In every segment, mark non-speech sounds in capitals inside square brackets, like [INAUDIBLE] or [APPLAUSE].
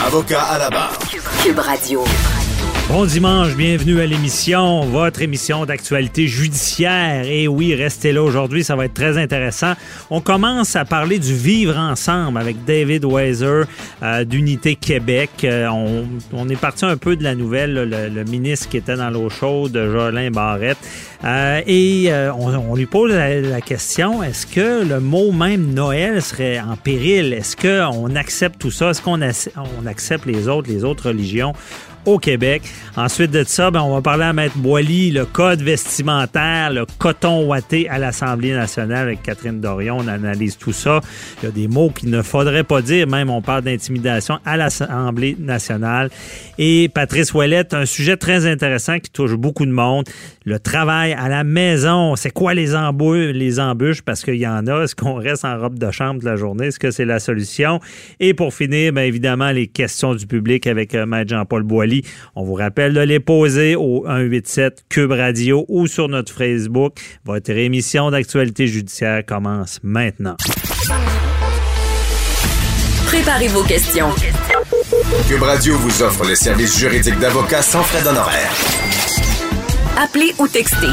Avocat à la barre. Cube Radio. Bon dimanche, bienvenue à l'émission, votre émission d'actualité judiciaire. Et oui, restez là aujourd'hui, ça va être très intéressant. On commence à parler du vivre ensemble avec David Weiser euh, d'Unité Québec. Euh, on, est parti un peu de la nouvelle, le, ministre qui était dans l'eau chaude, Jolin Barrette. Euh, et on, lui pose la, question, est-ce que le mot même Noël serait en péril? Est-ce qu'on accepte tout ça? Est-ce qu'on on accepte les autres, les autres religions? Au Québec. Ensuite de ça, ben, on va parler à Maître Boily, le code vestimentaire, le coton ouaté à l'Assemblée nationale avec Catherine Dorion. On analyse tout ça. Il y a des mots qu'il ne faudrait pas dire. Même on parle d'intimidation à l'Assemblée nationale. Et Patrice Ouellette, un sujet très intéressant qui touche beaucoup de monde. Le travail à la maison. C'est quoi les embûches? Les embûches? Parce qu'il y en a. Est-ce qu'on reste en robe de chambre toute la journée? Est-ce que c'est la solution? Et pour finir, bien évidemment, les questions du public avec euh, Maître Jean-Paul Boily on vous rappelle de les poser au 187 Cube Radio ou sur notre Facebook. Votre émission d'actualité judiciaire commence maintenant. Préparez vos questions. Cube Radio vous offre les services juridiques d'avocats sans frais d'honoraires. Appelez ou textez.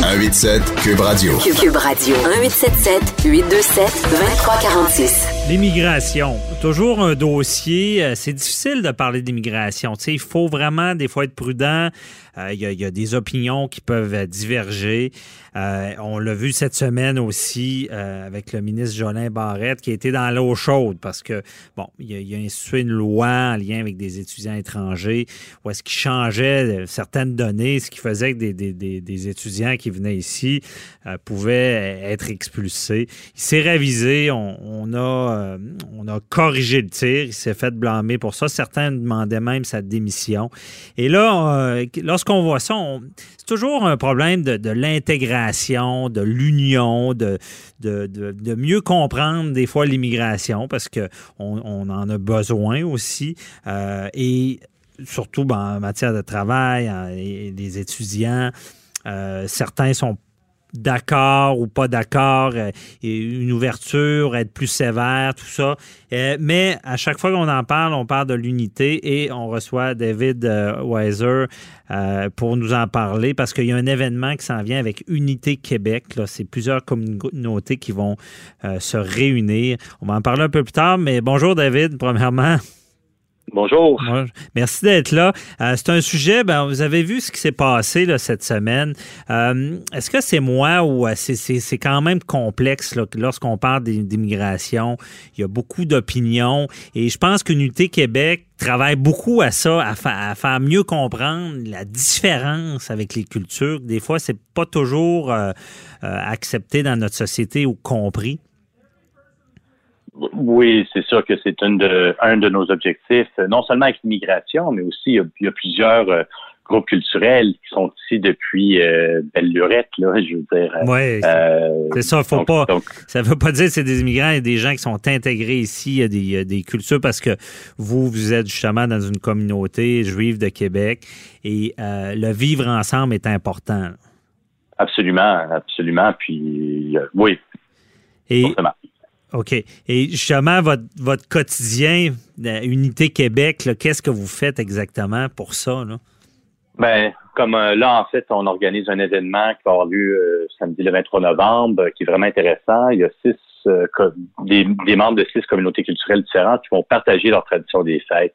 187 Cube Radio. Cube Radio. 1877 827 2346. L'immigration, toujours un dossier. Euh, c'est difficile de parler d'immigration. il faut vraiment des fois être prudent. Euh, il y, a des opinions qui peuvent diverger. Euh, on l'a vu cette semaine aussi avec le ministre Jolin Barrette qui a été dans l'eau chaude parce que, bon, il a, a, institué une loi en lien avec des étudiants étrangers où est-ce qu'il changeait certaines données, ce qui faisait que des, des, des étudiants qui venaient ici pouvaient être expulsés. Il s'est révisé. On, on a euh, on a le tir. Il s'est fait blâmer pour ça. Certains demandaient même sa démission. Et là, euh, lorsqu'on voit ça, c'est toujours un problème de, l'intégration, de l'union, de, de, mieux comprendre des fois l'immigration parce qu'on on en a besoin aussi. Euh, et surtout ben, en matière de travail, les étudiants, certains sont d'accord ou pas d'accord, euh, une ouverture, être plus sévère, tout ça. Euh, mais à chaque fois qu'on en parle, on parle de l'unité et on reçoit David euh, Weiser pour nous en parler parce qu'il y a un événement qui s'en vient avec Unité Québec. C'est plusieurs communautés qui vont se réunir. On va en parler un peu plus tard, mais bonjour David, premièrement. Bonjour. Merci d'être là. Euh, c'est un sujet, ben, vous avez vu ce qui s'est passé cette semaine. Euh, est-ce que c'est moi ou euh, c'est quand même complexe lorsqu'on parle d'immigration? Il y a beaucoup d'opinions et je pense qu'Unité Québec travaille beaucoup à ça, à, à, faire mieux comprendre la différence avec les cultures. Des fois, c'est pas toujours accepté dans notre société ou compris. Oui, c'est sûr que c'est un de, un de nos objectifs, non seulement avec l'immigration, mais aussi il y a, plusieurs euh, groupes culturels qui sont ici depuis euh, belle lurette, là, je veux dire. Oui, euh, c'est ça, faut pas. ça veut pas dire que c'est des immigrants et des gens qui sont intégrés ici, il y a des, des, cultures parce que vous, vous êtes justement dans une communauté juive de Québec et le vivre ensemble est important. Absolument, absolument. Puis oui. Et, OK. Et justement, votre, quotidien, Unité Québec, qu'est-ce que vous faites exactement pour ça? Là? Ben, comme euh, là, en fait, on organise un événement qui va avoir lieu euh, samedi le 23 novembre, qui est vraiment intéressant. Il y a six euh, des, membres de six communautés culturelles différentes qui vont partager leur tradition des fêtes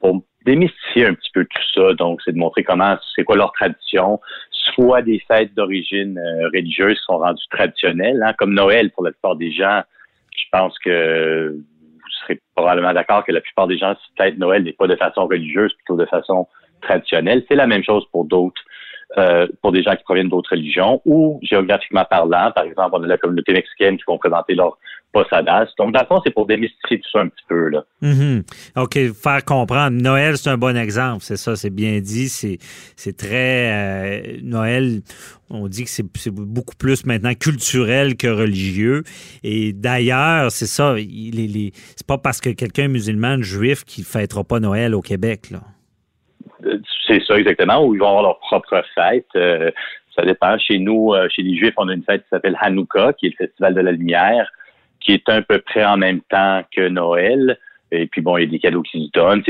pour démystifier un petit peu tout ça. Donc, c'est de montrer comment, c'est quoi leur tradition, soit des fêtes d'origine euh, religieuse sont rendues traditionnelles, hein, comme Noël pour la plupart des gens. Je pense que vous serez probablement d'accord que la plupart des gens fêtent Noël n'est pas de façon religieuse, plutôt de façon traditionnelle. C'est la même chose pour d'autres euh, pour des gens qui proviennent d'autres religions ou géographiquement parlant, par exemple, on a la communauté mexicaine qui vont présenter leur posadas. Donc, dans le fond, c'est pour démystifier tout ça un petit peu. Là. Mm-hmm. OK, faire comprendre. Noël, c'est un bon exemple, c'est ça, c'est bien dit. C'est, très... Euh, Noël, on dit que c'est, beaucoup plus maintenant culturel que religieux. Et d'ailleurs, c'est ça, les, c'est pas parce que quelqu'un est musulman, juif, qui fêtera pas Noël au Québec, là. C'est ça exactement, où ils vont avoir leur propre fête. Euh, ça dépend. Chez nous, euh, chez les Juifs, on a une fête qui s'appelle Hanouka, qui est le festival de la lumière, qui est à peu près en même temps que Noël. Et puis bon, il y a des cadeaux qui se donnent.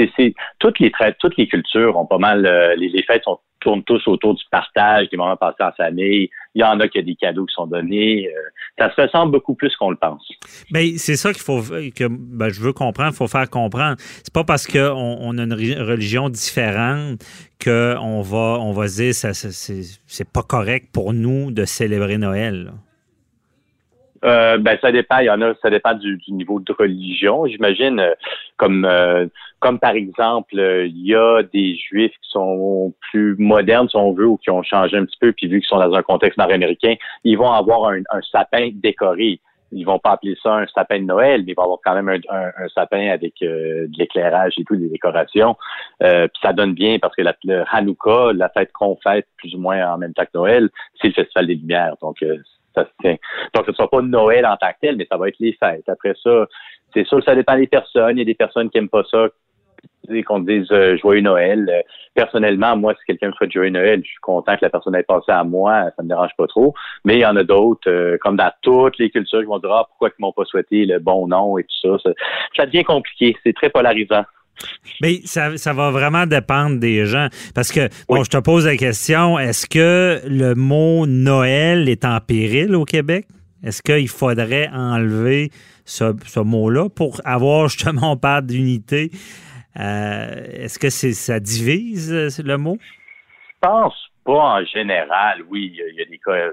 Toutes les toutes les cultures ont pas mal. Euh, les, les, fêtes sont tournent tous autour du partage, des moments passés en famille. Il y en a qui a des cadeaux qui sont donnés. Euh, ça se ressemble beaucoup plus qu'on le pense. Mais c'est ça qu'il faut que ben, je veux comprendre, il faut faire comprendre. C'est pas parce qu'on on a une religion différente qu'on va on va dire ça, c'est pas correct pour nous de célébrer Noël. Euh, ben ça dépend. Il y en a, ça dépend du, niveau de religion. J'imagine, euh, comme euh, comme par exemple, il y a des Juifs qui sont plus modernes, si on veut, ou qui ont changé un petit peu, puis vu qu'ils sont dans un contexte nord-américain, ils vont avoir un, sapin décoré. Ils vont pas appeler ça un sapin de Noël, mais ils vont avoir quand même un, sapin avec de l'éclairage et tout, des décorations. puis ça donne bien parce que la, le Hanouka, la fête qu'on fête plus ou moins en même temps que Noël, c'est le Festival des Lumières. Donc ça Donc, ce ne sera pas Noël en tant que tel, mais ça va être les fêtes. Après ça, c'est sûr que ça dépend des personnes. Il y a des personnes qui n'aiment pas ça, qu'on dise euh, joyeux Noël. Euh, personnellement, moi, si quelqu'un me souhaite joyeux Noël, je suis content que la personne ait passé à moi, ça me dérange pas trop. Mais il y en a d'autres, euh, comme dans toutes les cultures, qui vont dire ah, pourquoi ils m'ont pas souhaité le bon nom et tout ça. Ça, devient compliqué, c'est très polarisant. Mais ça, ça, va vraiment dépendre des gens. Parce que, bon, je te pose la question, est-ce que le mot Noël est en péril au Québec? Est-ce qu'il faudrait enlever ce, mot-là pour avoir [LAUGHS] justement, on parle d'unité? Euh, est-ce que c'est ça divise le mot? Je pense pas en général. Oui, il y a des cas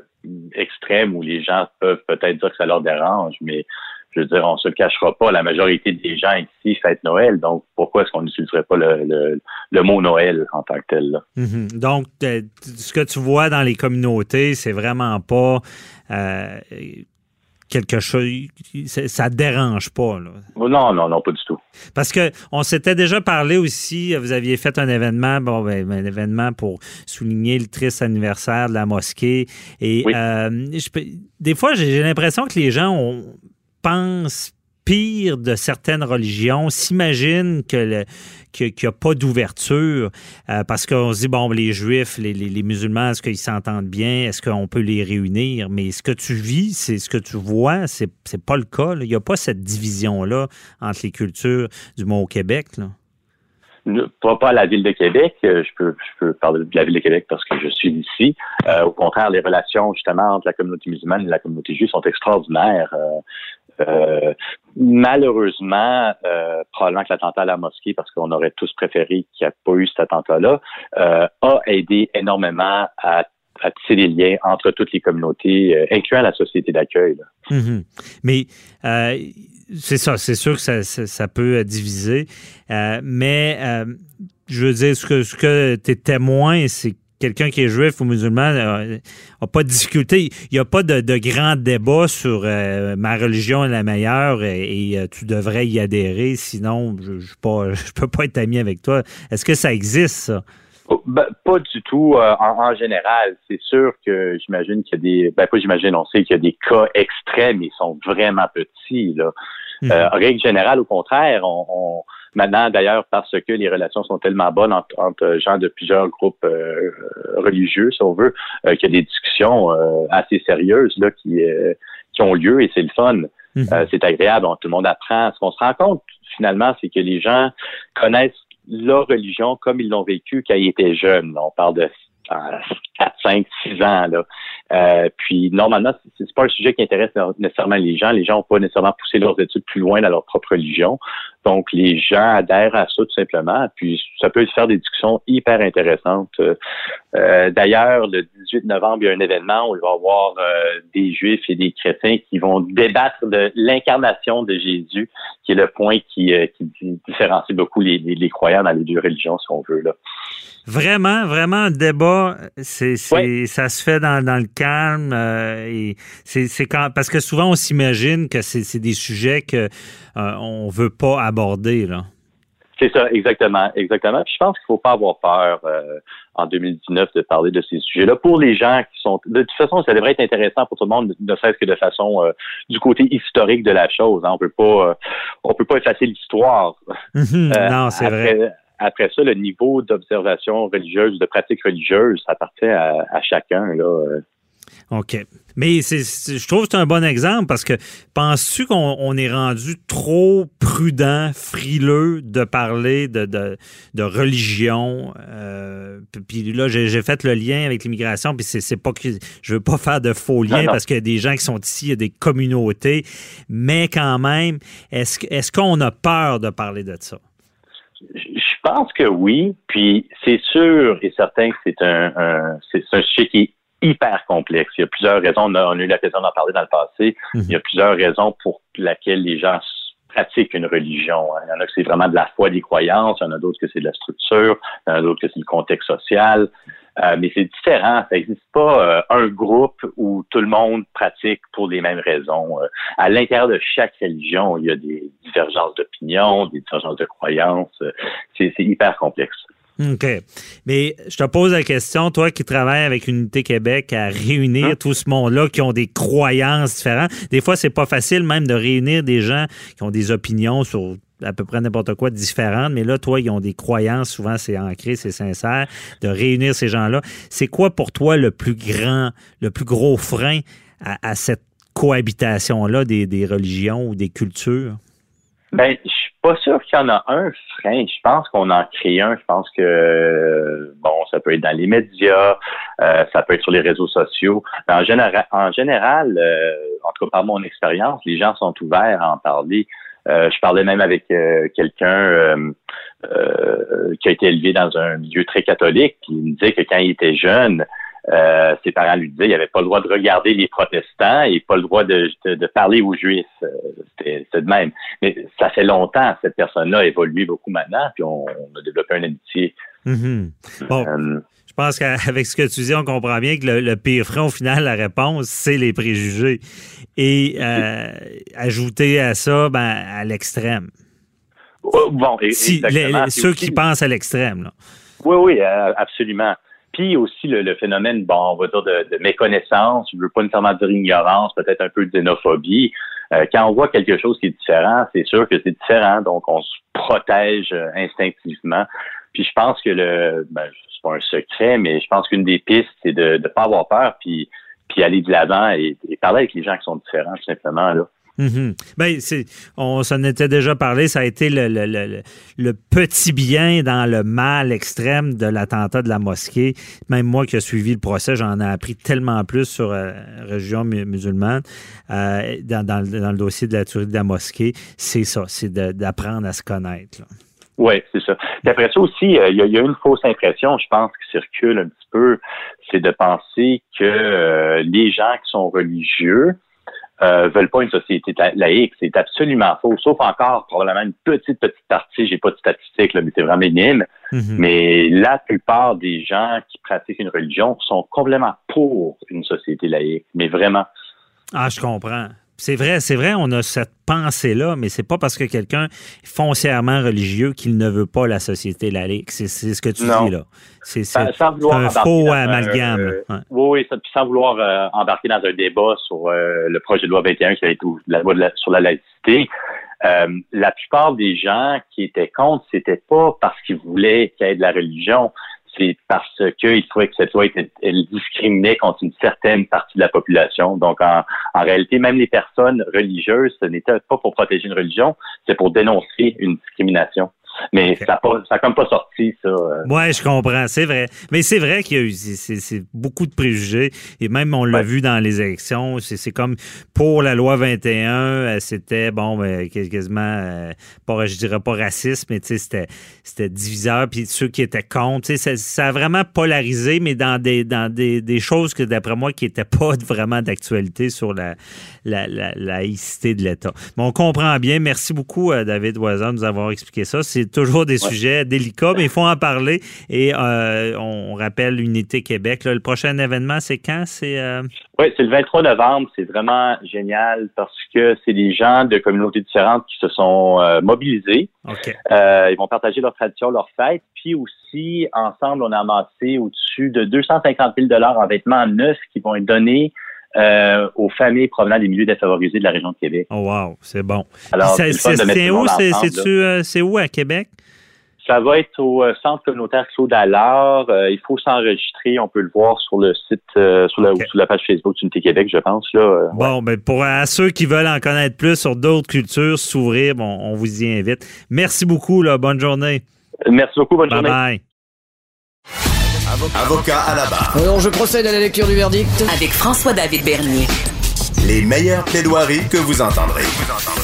extrêmes où les gens peuvent peut-être dire que ça leur dérange, mais je veux dire, on se cachera pas, la majorité des gens ici fêtent Noël, donc pourquoi est-ce qu'on n'utiliserait pas le, mot Noël en tant que tel? Mm-hmm. Donc, ce que tu vois dans les communautés, c'est vraiment pas euh, quelque chose, ça te dérange pas. Là. Non, non, non, pas du tout. Parce que on s'était déjà parlé aussi, vous aviez fait un événement, bon, ben, un événement pour souligner le triste anniversaire de la mosquée. Et euh, des fois, j'ai l'impression que les gens ont pense pire de certaines religions, s'imagine que qu'il n'y a pas d'ouverture euh, parce qu'on se dit, bon, les Juifs, les, musulmans, est-ce qu'ils s'entendent bien? Est-ce qu'on peut les réunir? Mais ce que tu vis, c'est ce que tu vois, c'est, pas le cas. Il n'y a pas cette division-là entre les cultures, du moins au Québec. Là. Pas, pas la ville de Québec. Euh, je peux, je peux parler de la ville de Québec parce que je suis ici. Euh, au contraire, les relations justement entre la communauté musulmane et la communauté juive sont extraordinaires. Malheureusement, euh, probablement que l'attentat à la mosquée, parce qu'on aurait tous préféré qu'il n'y ait pas eu cet attentat-là, euh, a aidé énormément à tisser les liens entre toutes les communautés, incluant la société d'accueil. Mm-hmm. Mais c'est ça, c'est sûr que ça, ça, peut diviser. mais je veux dire, ce que, ce que tu es témoin, c'est quelqu'un qui est juif ou musulman n'a euh, pas de difficulté. Il n'y a pas de, grand débat sur euh, ma religion est la meilleure et, euh, tu devrais y adhérer, sinon je ne [LAUGHS] peux pas être ami avec toi. Est-ce que ça existe, ça? Oh, ben, pas du tout en, général. C'est sûr que j'imagine qu'il y a des. Ben, pas j'imagine, on sait qu'il y a des cas extrêmes, ils sont vraiment petits. Là. Hmm. règle générale, au contraire, on Maintenant, d'ailleurs, parce que les relations sont tellement bonnes entre, gens de plusieurs groupes euh, religieux, si on veut, euh, qu'il y a des discussions euh, assez sérieuses là qui, qui ont lieu et c'est le fun. Mhm. c'est agréable, tout le monde apprend. Ce qu'on se rend compte, finalement, c'est que les gens connaissent leur religion comme ils l'ont vécu quand ils étaient jeunes. On parle de 4, 5, 6 ans. Là. Euh, puis normalement, c'est pas un sujet qui intéresse nécessairement les gens. Les gens n'ont pas nécessairement poussé leurs études plus loin dans leur propre religion. Donc les gens adhèrent à ça tout simplement. Puis ça peut faire des discussions hyper intéressantes. Euh, D'ailleurs, le 18 novembre, il y a un événement où il va y avoir euh, des juifs et des chrétiens qui vont débattre de l'incarnation de Jésus, qui est le point qui, euh, qui différencie beaucoup les, les, les croyants dans les deux religions, si on veut. Là. Vraiment, vraiment, un débat, c'est, ça se fait dans, dans le calme. euh, et c'est, quand, parce que souvent, on s'imagine que c'est, des sujets que euh, on veut pas aborder. Là. C'est ça, exactement, exactement. Puis je pense qu'il faut pas avoir peur euh, en 2019 de parler de ces sujets-là. Pour les gens qui sont, de toute façon, ça devrait être intéressant pour tout le monde, ne serait-ce que de façon euh, du côté historique de la chose. hein. On peut pas, euh, on peut pas effacer l'histoire. [LAUGHS] Non, c'est vrai. Après ça, le niveau d'observation religieuse, de pratique religieuse, ça appartient à, à chacun. Là. euh. OK. Mais c'est, je trouve que c'est un bon exemple parce que penses-tu qu'on on est rendu trop prudent, frileux de parler de, de, de religion? Euh, puis là, j'ai, fait le lien avec l'immigration, puis c'est, pas que je veux pas faire de faux liens Non, non. parce qu'il y a des gens qui sont ici, il y a des communautés, mais quand même, est-ce qu'on a peur de parler de ça? Je pense que oui, puis c'est sûr et certain que c'est un, un- c'est un sujet qui est hyper complexe. Il y a plusieurs raisons. On a, on a eu l'occasion d'en parler dans le passé. Mhm. Il y a plusieurs raisons pour lesquelles les gens pratiquent une religion. hein. Il y en a que c'est vraiment de la foi, des croyances. Il y en a d'autres que c'est de la structure. Il y en a d'autres que c'est le contexte social. Euh, mais c'est différent. Ça n'existe pas euh, un groupe où tout le monde pratique pour les mêmes raisons. Euh, à l'intérieur de chaque religion, il y a des divergences d'opinion, des divergences de croyances. C'est c'est hyper complexe. OK. Mais je te pose la question, toi qui travailles avec Unité Québec, à réunir Hein? tout ce monde-là qui ont des croyances différentes. Des fois, c'est pas facile même de réunir des gens qui ont des opinions sur à peu près n'importe quoi différentes, mais là, toi, ils ont des croyances, souvent c'est ancré, c'est sincère, de réunir ces gens-là. C'est quoi pour toi le plus grand, le plus gros frein à, cette cohabitation-là des, des religions ou des cultures? Ben, je suis pas sûr qu'il y en a un frein. Je pense qu'on en crée un. Je pense que bon, ça peut être dans les médias, euh, ça peut être sur les réseaux sociaux. Mais en général, en général, euh, en tout cas par mon expérience, les gens sont ouverts à en parler. Euh, je parlais même avec euh, quelqu'un euh, qui a été élevé dans un milieu très catholique, qui me disait que quand il était jeune, euh, ses parents lui disaient qu'il n'avait pas le droit de regarder les protestants et pas le droit de, de, de parler aux juifs. C'était de même. Mais ça fait longtemps, cette personne-là a évolué beaucoup maintenant, puis on, on a développé une amitié. Mhm. Bon, Euh, Je pense qu'avec ce que tu dis, on comprend bien que le, le pire frein, au final, la réponse, c'est les préjugés. Et euh, ajouter à ça, ben, à l'extrême. bon, et- Si, les- exactement. les- Puis ceux aussi- qui pensent à l'extrême. là. Oui, oui, euh, absolument. Puis aussi le, le phénomène, bon, on va dire de, de méconnaissance, je veux pas nécessairement dire ignorance, peut-être un peu de xénophobie. Euh, quand on voit quelque chose qui est différent, c'est sûr que c'est différent, donc on se protège instinctivement. Puis je pense que le, ben, c'est pas un secret, mais je pense qu'une des pistes, c'est de ne pas avoir peur, puis puis aller de l'avant et, parler avec les gens qui sont différents, tout simplement là. Mhm. Ben, on s'en était déjà parlé, ça a été le, petit bien dans le mal extrême de l'attentat de la mosquée. Même moi qui ai suivi le procès, j'en ai appris tellement plus sur euh, la religion mu- musulmane euh, dans, dans le- dossier de la tuerie de la mosquée. C'est ça, c'est d'apprendre à se connaître. Oui, c'est ça. Puis après ça aussi, euh, il y, a, il y a une fausse impression, je pense, qui circule un petit peu, c'est de penser que euh, les gens qui sont religieux euh, veulent pas une société laïque. C'est absolument faux. Sauf encore probablement une petite, petite partie, j'ai pas de statistiques, là, mais c'est vraiment minime. Mhm. Mais la plupart des gens qui pratiquent une religion sont complètement pour une société laïque. Mais vraiment. Ah, je comprends. C'est vrai, c'est vrai, on a cette pensée-là, mais c'est pas parce que quelqu'un est foncièrement religieux qu'il ne veut pas la société laïque. C'est ce que tu Non. dis là. C'est un faux amalgame. euh. Ouais. Oui, oui, sans vouloir euh, embarquer dans un débat sur euh, le projet de loi 21 qui a été loi la- sur la laïcité. euh, la plupart des gens qui étaient contre, c'était pas parce qu'ils voulaient qu'il y ait de la religion, c'est parce qu'ils trouvaient que cette loi était, elle discriminait contre une certaine partie de la population. Donc, en, en réalité, même les personnes religieuses, ce n'était pas pour protéger une religion, c'est pour dénoncer une discrimination. Mais ça n'a comme pas sorti, ça. euh. Ouais, je comprends, c'est vrai. Mais c'est vrai qu'il y a eu beaucoup de préjugés. Et même, on l'a Ouais. vu dans les élections. C'est comme pour la loi 21, euh, c'était, bon, ben, quas- quasiment, euh, pas, je dirais pas raciste, mais c'était diviseur. Puis ceux qui étaient contre, ça, ça a vraiment polarisé, mais dans des, dans des, des choses que, d'après moi, qui n'étaient pas vraiment d'actualité sur la, la, la laïcité de l'État. Mais on comprend bien. Merci beaucoup, David Voisin, de nous avoir expliqué ça. C'est toujours des sujets délicats, mais il faut en parler. Et euh, on rappelle l'Unité Québec. Là, le prochain événement, c'est quand? C'est euh, Oui, c'est le 23 novembre. C'est vraiment génial parce que c'est des gens de communautés différentes qui se sont euh, mobilisés. Ils vont partager leurs traditions, leurs fêtes. Puis aussi, ensemble, on a amassé au-dessus de 250 000 en vêtements neufs qui vont être donnés euh, aux familles provenant des milieux défavorisés de la région de Québec. Oh, wow, c'est bon. Alors, c'est où? C'est euh, c'est où à Québec? Ça va être au euh, centre communautaire Claude Allard. Euh, il faut s'enregistrer. On peut le voir sur le site, euh, sur, la, Ok. sur la page Facebook d'Unité Québec, je pense. Là, Euh, ouais. Bon, ben pour à ceux qui veulent en connaître plus sur d'autres cultures, s'ouvrir, bon, on vous y invite. Merci beaucoup, là. Bonne journée. Merci beaucoup. Bonne Bye journée. bye. Avocat à la barre. Alors, je procède à la lecture du verdict. Avec François-David Bernier. Les meilleures plaidoiries que vous entendrez.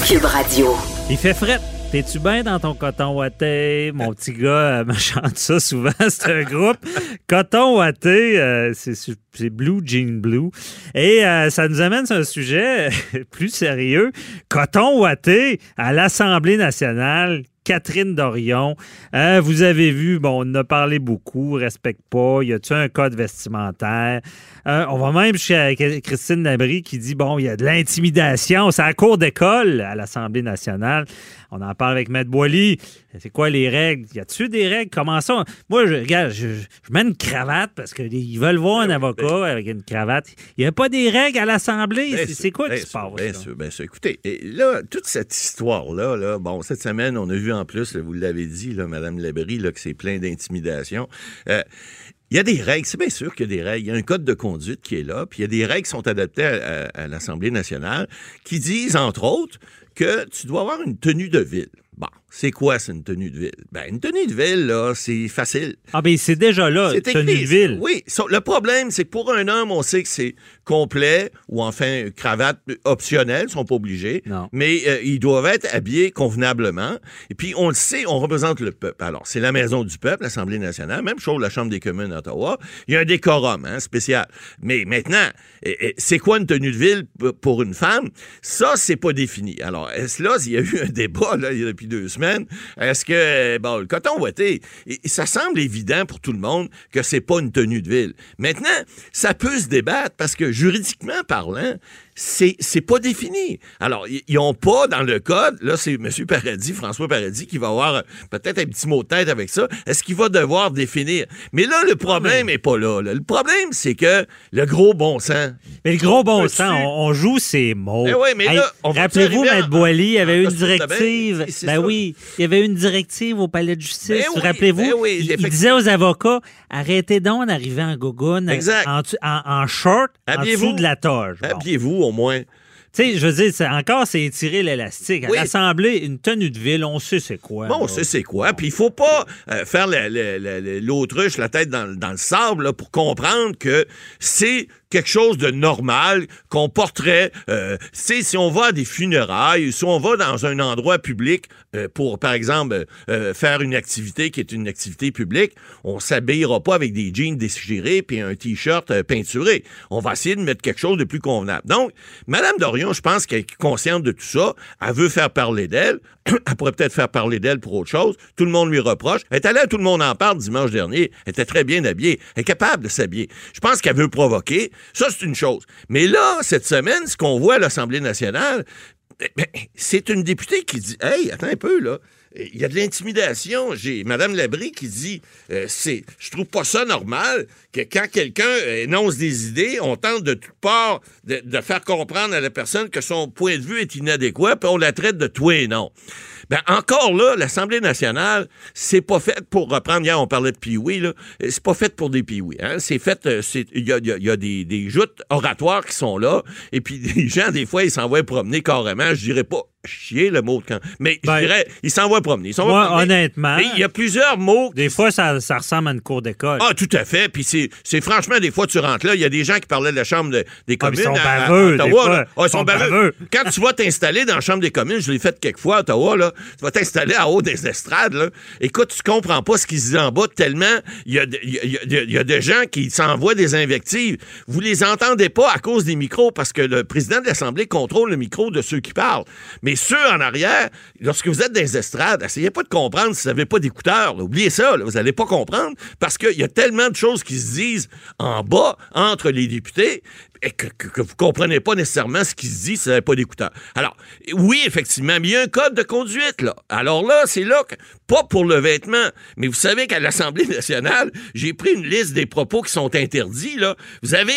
Cube Radio. Il fait fret. T'es-tu bien dans ton coton watté? Mon petit gars euh, [LAUGHS] me chante ça souvent. C'est un groupe. Coton watté, euh, c'est c'est Blue Jean Blue. Et euh, ça nous amène sur un sujet [LAUGHS] plus sérieux. Coton watté à l'Assemblée nationale. Catherine Dorion. Euh, vous avez vu, bon, on en a parlé beaucoup, respecte pas, y a-tu un code vestimentaire? Euh, on va même chez Christine Labrie qui dit, bon, il y a de l'intimidation, c'est à cours d'école à l'Assemblée nationale. On en parle avec Maître Boily. C'est quoi les règles? Y a-tu des règles? Comment ça? Moi, je, regarde, je, je mets une cravate parce qu'ils veulent voir un avocat avec une cravate. Il n'y a pas des règles à l'Assemblée? C'est quoi qui se passe? Bien sûr, bien sûr. Écoutez, là, toute cette histoire-là, là, bon, cette semaine, on a vu en plus, là, vous l'avez dit, Mme Labrie, que c'est plein d'intimidation. Euh, il y a des règles, c'est bien sûr qu'il y a des règles. Il y a un code de conduite qui est là, puis il y a des règles qui sont adaptées à l'Assemblée nationale qui disent, entre autres, que tu dois avoir une tenue de ville. Bon, c'est quoi, c'est une tenue de ville? Ben, une tenue de ville, là, c'est facile. Ah, ben c'est déjà là, C'est tenue de ville. Oui. Le problème, c'est que pour un homme, on sait que c'est complet ou enfin cravate optionnelle, ils sont pas obligés. Non. Mais euh, ils doivent être habillés convenablement. Et puis, on le sait, on représente le peuple. Alors, c'est la maison du peuple, l'Assemblée nationale, même chose, la Chambre des communes d'Ottawa. Il y a un décorum hein, spécial. Mais maintenant, c'est quoi une tenue de ville pour une femme? Ça, c'est pas défini. Alors, est-ce là, il y a eu un débat là, il y a depuis deux semaines. Est-ce que, bon, le coton ouaté, ça semble évident pour tout le monde que c'est pas une tenue de ville. Maintenant, ça peut se débattre parce que juridiquement parlant, c'est c'est pas défini. Alors, ils- ils ont pas dans le code, là, c'est M. Paradis, François Paradis, qui va avoir euh, peut-être un petit mot de tête avec ça. Est-ce qu'il va devoir définir? Mais là, le problème est pas là, là. Le problème, c'est que le gros bon sens. Mais le gros bon sens, on, on joue ces mots. Eh mais là, Rappelez-vous, en- Maître Boily, il y avait en une directive. Ben oui, il y avait une directive au palais de justice. Ben oui, Rappelez-vous, ben oui, il- disait aux avocats arrêtez donc d'arriver en gogoune, en, en- en short, en dessous de la toge. Bon. Habillez-vous au moins. Tu sais, je veux dire, c'est- encore, c'est étirer l'élastique. À Oui. l'Assemblée, une tenue de ville, on sait c'est quoi. Bon, on sait c'est quoi. Puis il faut pas euh, faire l'autruche, la tête dans, dans le sable, là, pour comprendre que c'est quelque chose de normal qu'on porterait. Euh, sais, si on va à des funérailles, si on va dans un endroit public euh, pour, par exemple, euh, faire une activité qui est une activité publique, on s'habillera pas avec des jeans déchirés puis un t-shirt peinturé. On va essayer de mettre quelque chose de plus convenable. Donc, Madame Dorion, je pense qu'elle est consciente de tout ça. Elle veut faire parler d'elle. [CLEARS THROAT] Elle pourrait peut-être faire parler d'elle pour autre chose. Tout le monde lui reproche. Elle est allée Tout le monde en parle dimanche dernier. Elle était très bien habillée. Elle est capable de s'habiller. Je pense qu'elle veut provoquer. Ça, c'est une chose. Mais là, cette semaine, ce qu'on voit à l'Assemblée nationale, ben, c'est une députée qui dit Hey, attends un peu, là. Il y a de l'intimidation. J'ai Mme Labrie qui dit euh, c'est, Je trouve pas ça normal que quand quelqu'un euh, énonce des idées, on tente de toutes parts de, faire comprendre à la personne que son point de vue est inadéquat, puis on la traite de et non. Ben encore là, l'Assemblée nationale, c'est pas fait pour reprendre. Hier, on parlait de Pioui, là. C'est pas fait pour des Pioui. Hein? C'est fait. euh, Il y a, y a- y a des, des joutes oratoires qui sont là. Et puis, [LAUGHS] les gens, des fois, ils s'en vont promener carrément. Je dirais pas chier le mot quand. Mais Ben, je dirais, il s'en va promener. il s'en va Moi, promener. honnêtement, Mais il y a plusieurs mots. des fois, ça, ça ressemble à une cour d'école. Ah, tout à fait. Puis c'est, franchement, des fois, tu rentres là, il y a des gens qui parlaient de la Chambre de- des Ah, mais communes. ils sont à- à des Ottawa, fois. Ah, ils Ils sont sont baveux. Quand tu vas t'installer dans la Chambre des communes, je l'ai fait quelques fois à Ottawa, là, tu vas t'installer en haut des estrades. Là. Écoute, tu comprends pas ce qui se dit en bas tellement il y a, de- il y a- il y a- il y a des gens qui s'envoient des invectives. Vous les entendez pas à cause des micros parce que le président de l'Assemblée contrôle le micro de ceux qui parlent. Mais ceux en arrière, lorsque vous êtes dans les estrades, essayez pas de comprendre si vous n'avez pas d'écouteurs. Oubliez ça, vous n'allez pas comprendre parce qu'il y a tellement de choses qui se disent en bas entre les députés et que, que, vous comprenez pas nécessairement ce qui se dit si vous pas d'écouteurs. Alors, oui, effectivement, mais il y a un code de conduite, là. Alors là, c'est là que, pas pour le vêtement, mais vous savez qu'à l'Assemblée [LAUGHS] nationale, j'ai pris une liste des propos qui sont interdits, là. Vous avez,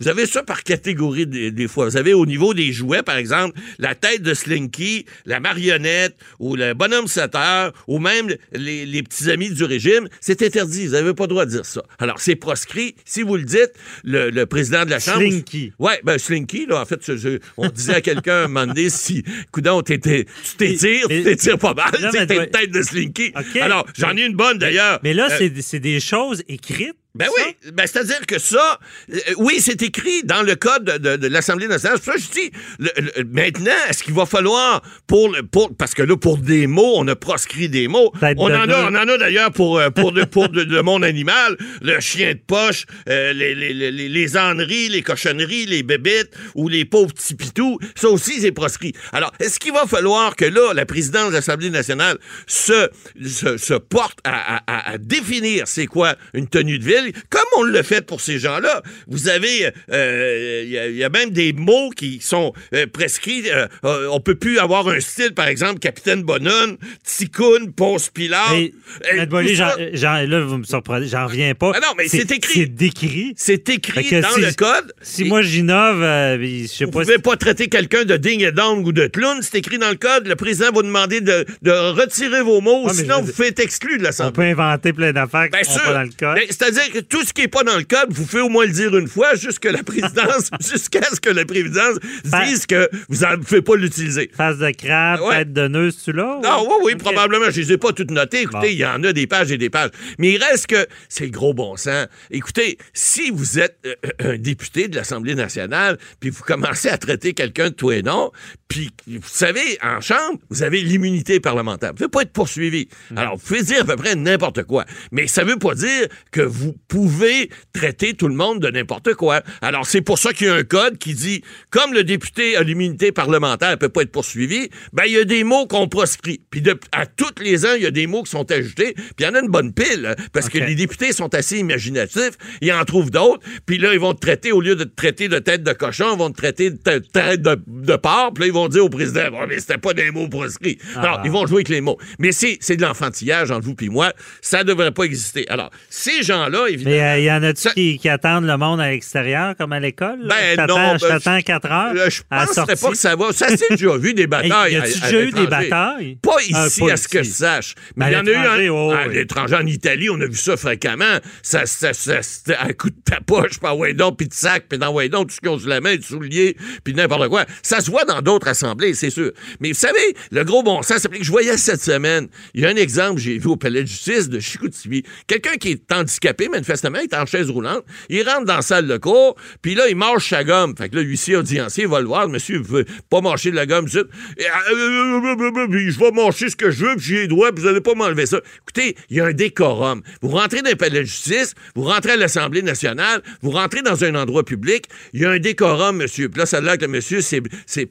vous avez ça par catégorie des, fois. Vous avez au niveau des jouets, par exemple, la tête de Slinky, la marionnette, ou le bonhomme 7 heures, ou même les, les petits amis du régime. C'est interdit. Vous n'avez pas le droit de dire ça. Alors, c'est proscrit. Si vous le dites, le, le président de la Slinky. Ouais, ben Slinky, là, en fait, je- je- on disait à quelqu'un un moment donné, si, coudon, tu t'étires, tu t'étires pas mal, tu toi- une tête de Slinky. Alors, j'en ai une bonne, d'ailleurs. Mais là, Euh, c'est des choses écrites. Ben ça? oui, ben c'est-à-dire que ça, euh, oui, c'est écrit dans le code de, de- de l'Assemblée nationale. C'est pour ça que je dis, le- le- maintenant, est-ce qu'il va falloir, pour, le- pour parce que là, pour des mots, on a proscrit des mots. On en, a, on en a d'ailleurs pour, euh, pour, de, pour de- le monde animal, le chien de poche, euh, les, les, les, les- les âneries, les cochonneries, les bébites ou les pauvres petits pitous. Ça aussi, c'est proscrit. Alors, est-ce qu'il va falloir que là, la présidence de l'Assemblée nationale se, se, se porte à, à- à- à définir c'est quoi une tenue de ville, comme on le fait pour ces gens-là. Vous avez, euh, il y, a- il y a même des mots qui sont euh, prescrits. Euh, euh, on peut plus avoir un style, par exemple, Capitaine Bonhomme, Ticoun, Ponce Pilar. Hey, Euh, Maître Boilly, tout ça, j'en- j'en- là, vous me surprenez, j'en reviens pas. Ah non, mais c'est écrit. C'est décrit. C'est écrit dans si- le code. Si Et- moi j'innove, euh, je sais Vous pas. pouvez pas traiter quelqu'un de et dong ou de clown. C'est écrit dans le code. Le président va demander de, de retirer vos mots, sinon vous faites exclure de On l'Assemblée. peut inventer plein d'affaires qui sont sûr. pas dans le code. Ben, C'est-à-dire que tout ce qui est pas dans le code, vous faites au moins le dire une fois jusqu'à la présidence, [LAUGHS] jusqu'à ce que la présidence dise que vous ne pouvez pas l'utiliser. Face de crabe, Ouais. tête de nœud, c'est là? Non, oui, oui, Ok. probablement. Je les ai pas toutes notées. Écoutez, Bon. il y en a des pages et des pages. Mais il reste que c'est le gros bon sens. Écoutez, si vous êtes euh, un député de l'Assemblée nationale, puis vous commencez à traiter quelqu'un de tout et non, puis vous savez, en Chambre, vous avez l'immunité parlementaire. Vous ne pouvez pas être poursuivi. Mm. Alors, vous pouvez dire à peu près n'importe quoi. Mais ça ne veut pas dire que vous pouvez traiter tout le monde de n'importe quoi. Alors, c'est pour ça qu'il y a un code qui dit, comme le député a l'immunité parlementaire, ne peut pas être poursuivi, ben, il y a des mots qu'on proscrit. Puis de- à tous les ans, il y a des mots qui sont ajoutés, puis il y en a une bonne pile, parce que les députés sont assez imaginatifs, ils en trouvent d'autres, puis là, ils vont te traiter, au lieu de te traiter de tête de cochon, ils vont te traiter de tête tête de, de porc, puis là, ils vont dire au président, bon, mais c'était pas des mots proscrits. Alors, ils vont jouer avec les mots. Mais c'est c'est de l'enfantillage entre vous puis moi, ça devrait pas exister. Alors, ces gens-là, évidemment... Mais euh, il y en a-tu Ça- qui, qui attendent le monde à l'extérieur, comme à l'école? Ben non, Je t'attends 4 heures. Euh, je penserais pas que ça va. Ça s'est déjà vu des [LAUGHS] batailles. y a-tu à déjà eu des batailles? Pas Ah, ici, pas à ce que je sache. Mais Ben, il y en a eu oh, à oui. l'étranger, en Italie, on a vu ça fréquemment. Ça, ça, ça, c'était à coup de tapoche, puis ouais donc, puis de sac, puis dans donc, tout ce qu'ils ont la main, du soulier, puis n'importe quoi. Ça se voit dans d'autres assemblées, c'est sûr. Mais vous savez, le gros bon sens, c'est que je voyais cette semaine, il y a un exemple, j'ai vu au palais de justice de Chicoutimi. Quelqu'un qui est handicapé, manifestement, il est en chaise roulante, il rentre dans la salle de cours, puis là, il mange sa gomme. Fait que là, l'huissier audiencier va le voir, monsieur, vous pouvez pas mâcher de la gomme, zut. Et, euh, euh, euh, euh, je vais mâcher ce que je veux, puis j'ai les doigts, puis vous allez pas m'enlever ça. Écoutez, il y a un décorum. Vous rentrez dans le palais de justice, vous rentrez à l'Assemblée nationale, vous rentrez dans un endroit public, il y a un décorum, monsieur. Puis là, ça a l'air que le monsieur s'est s'est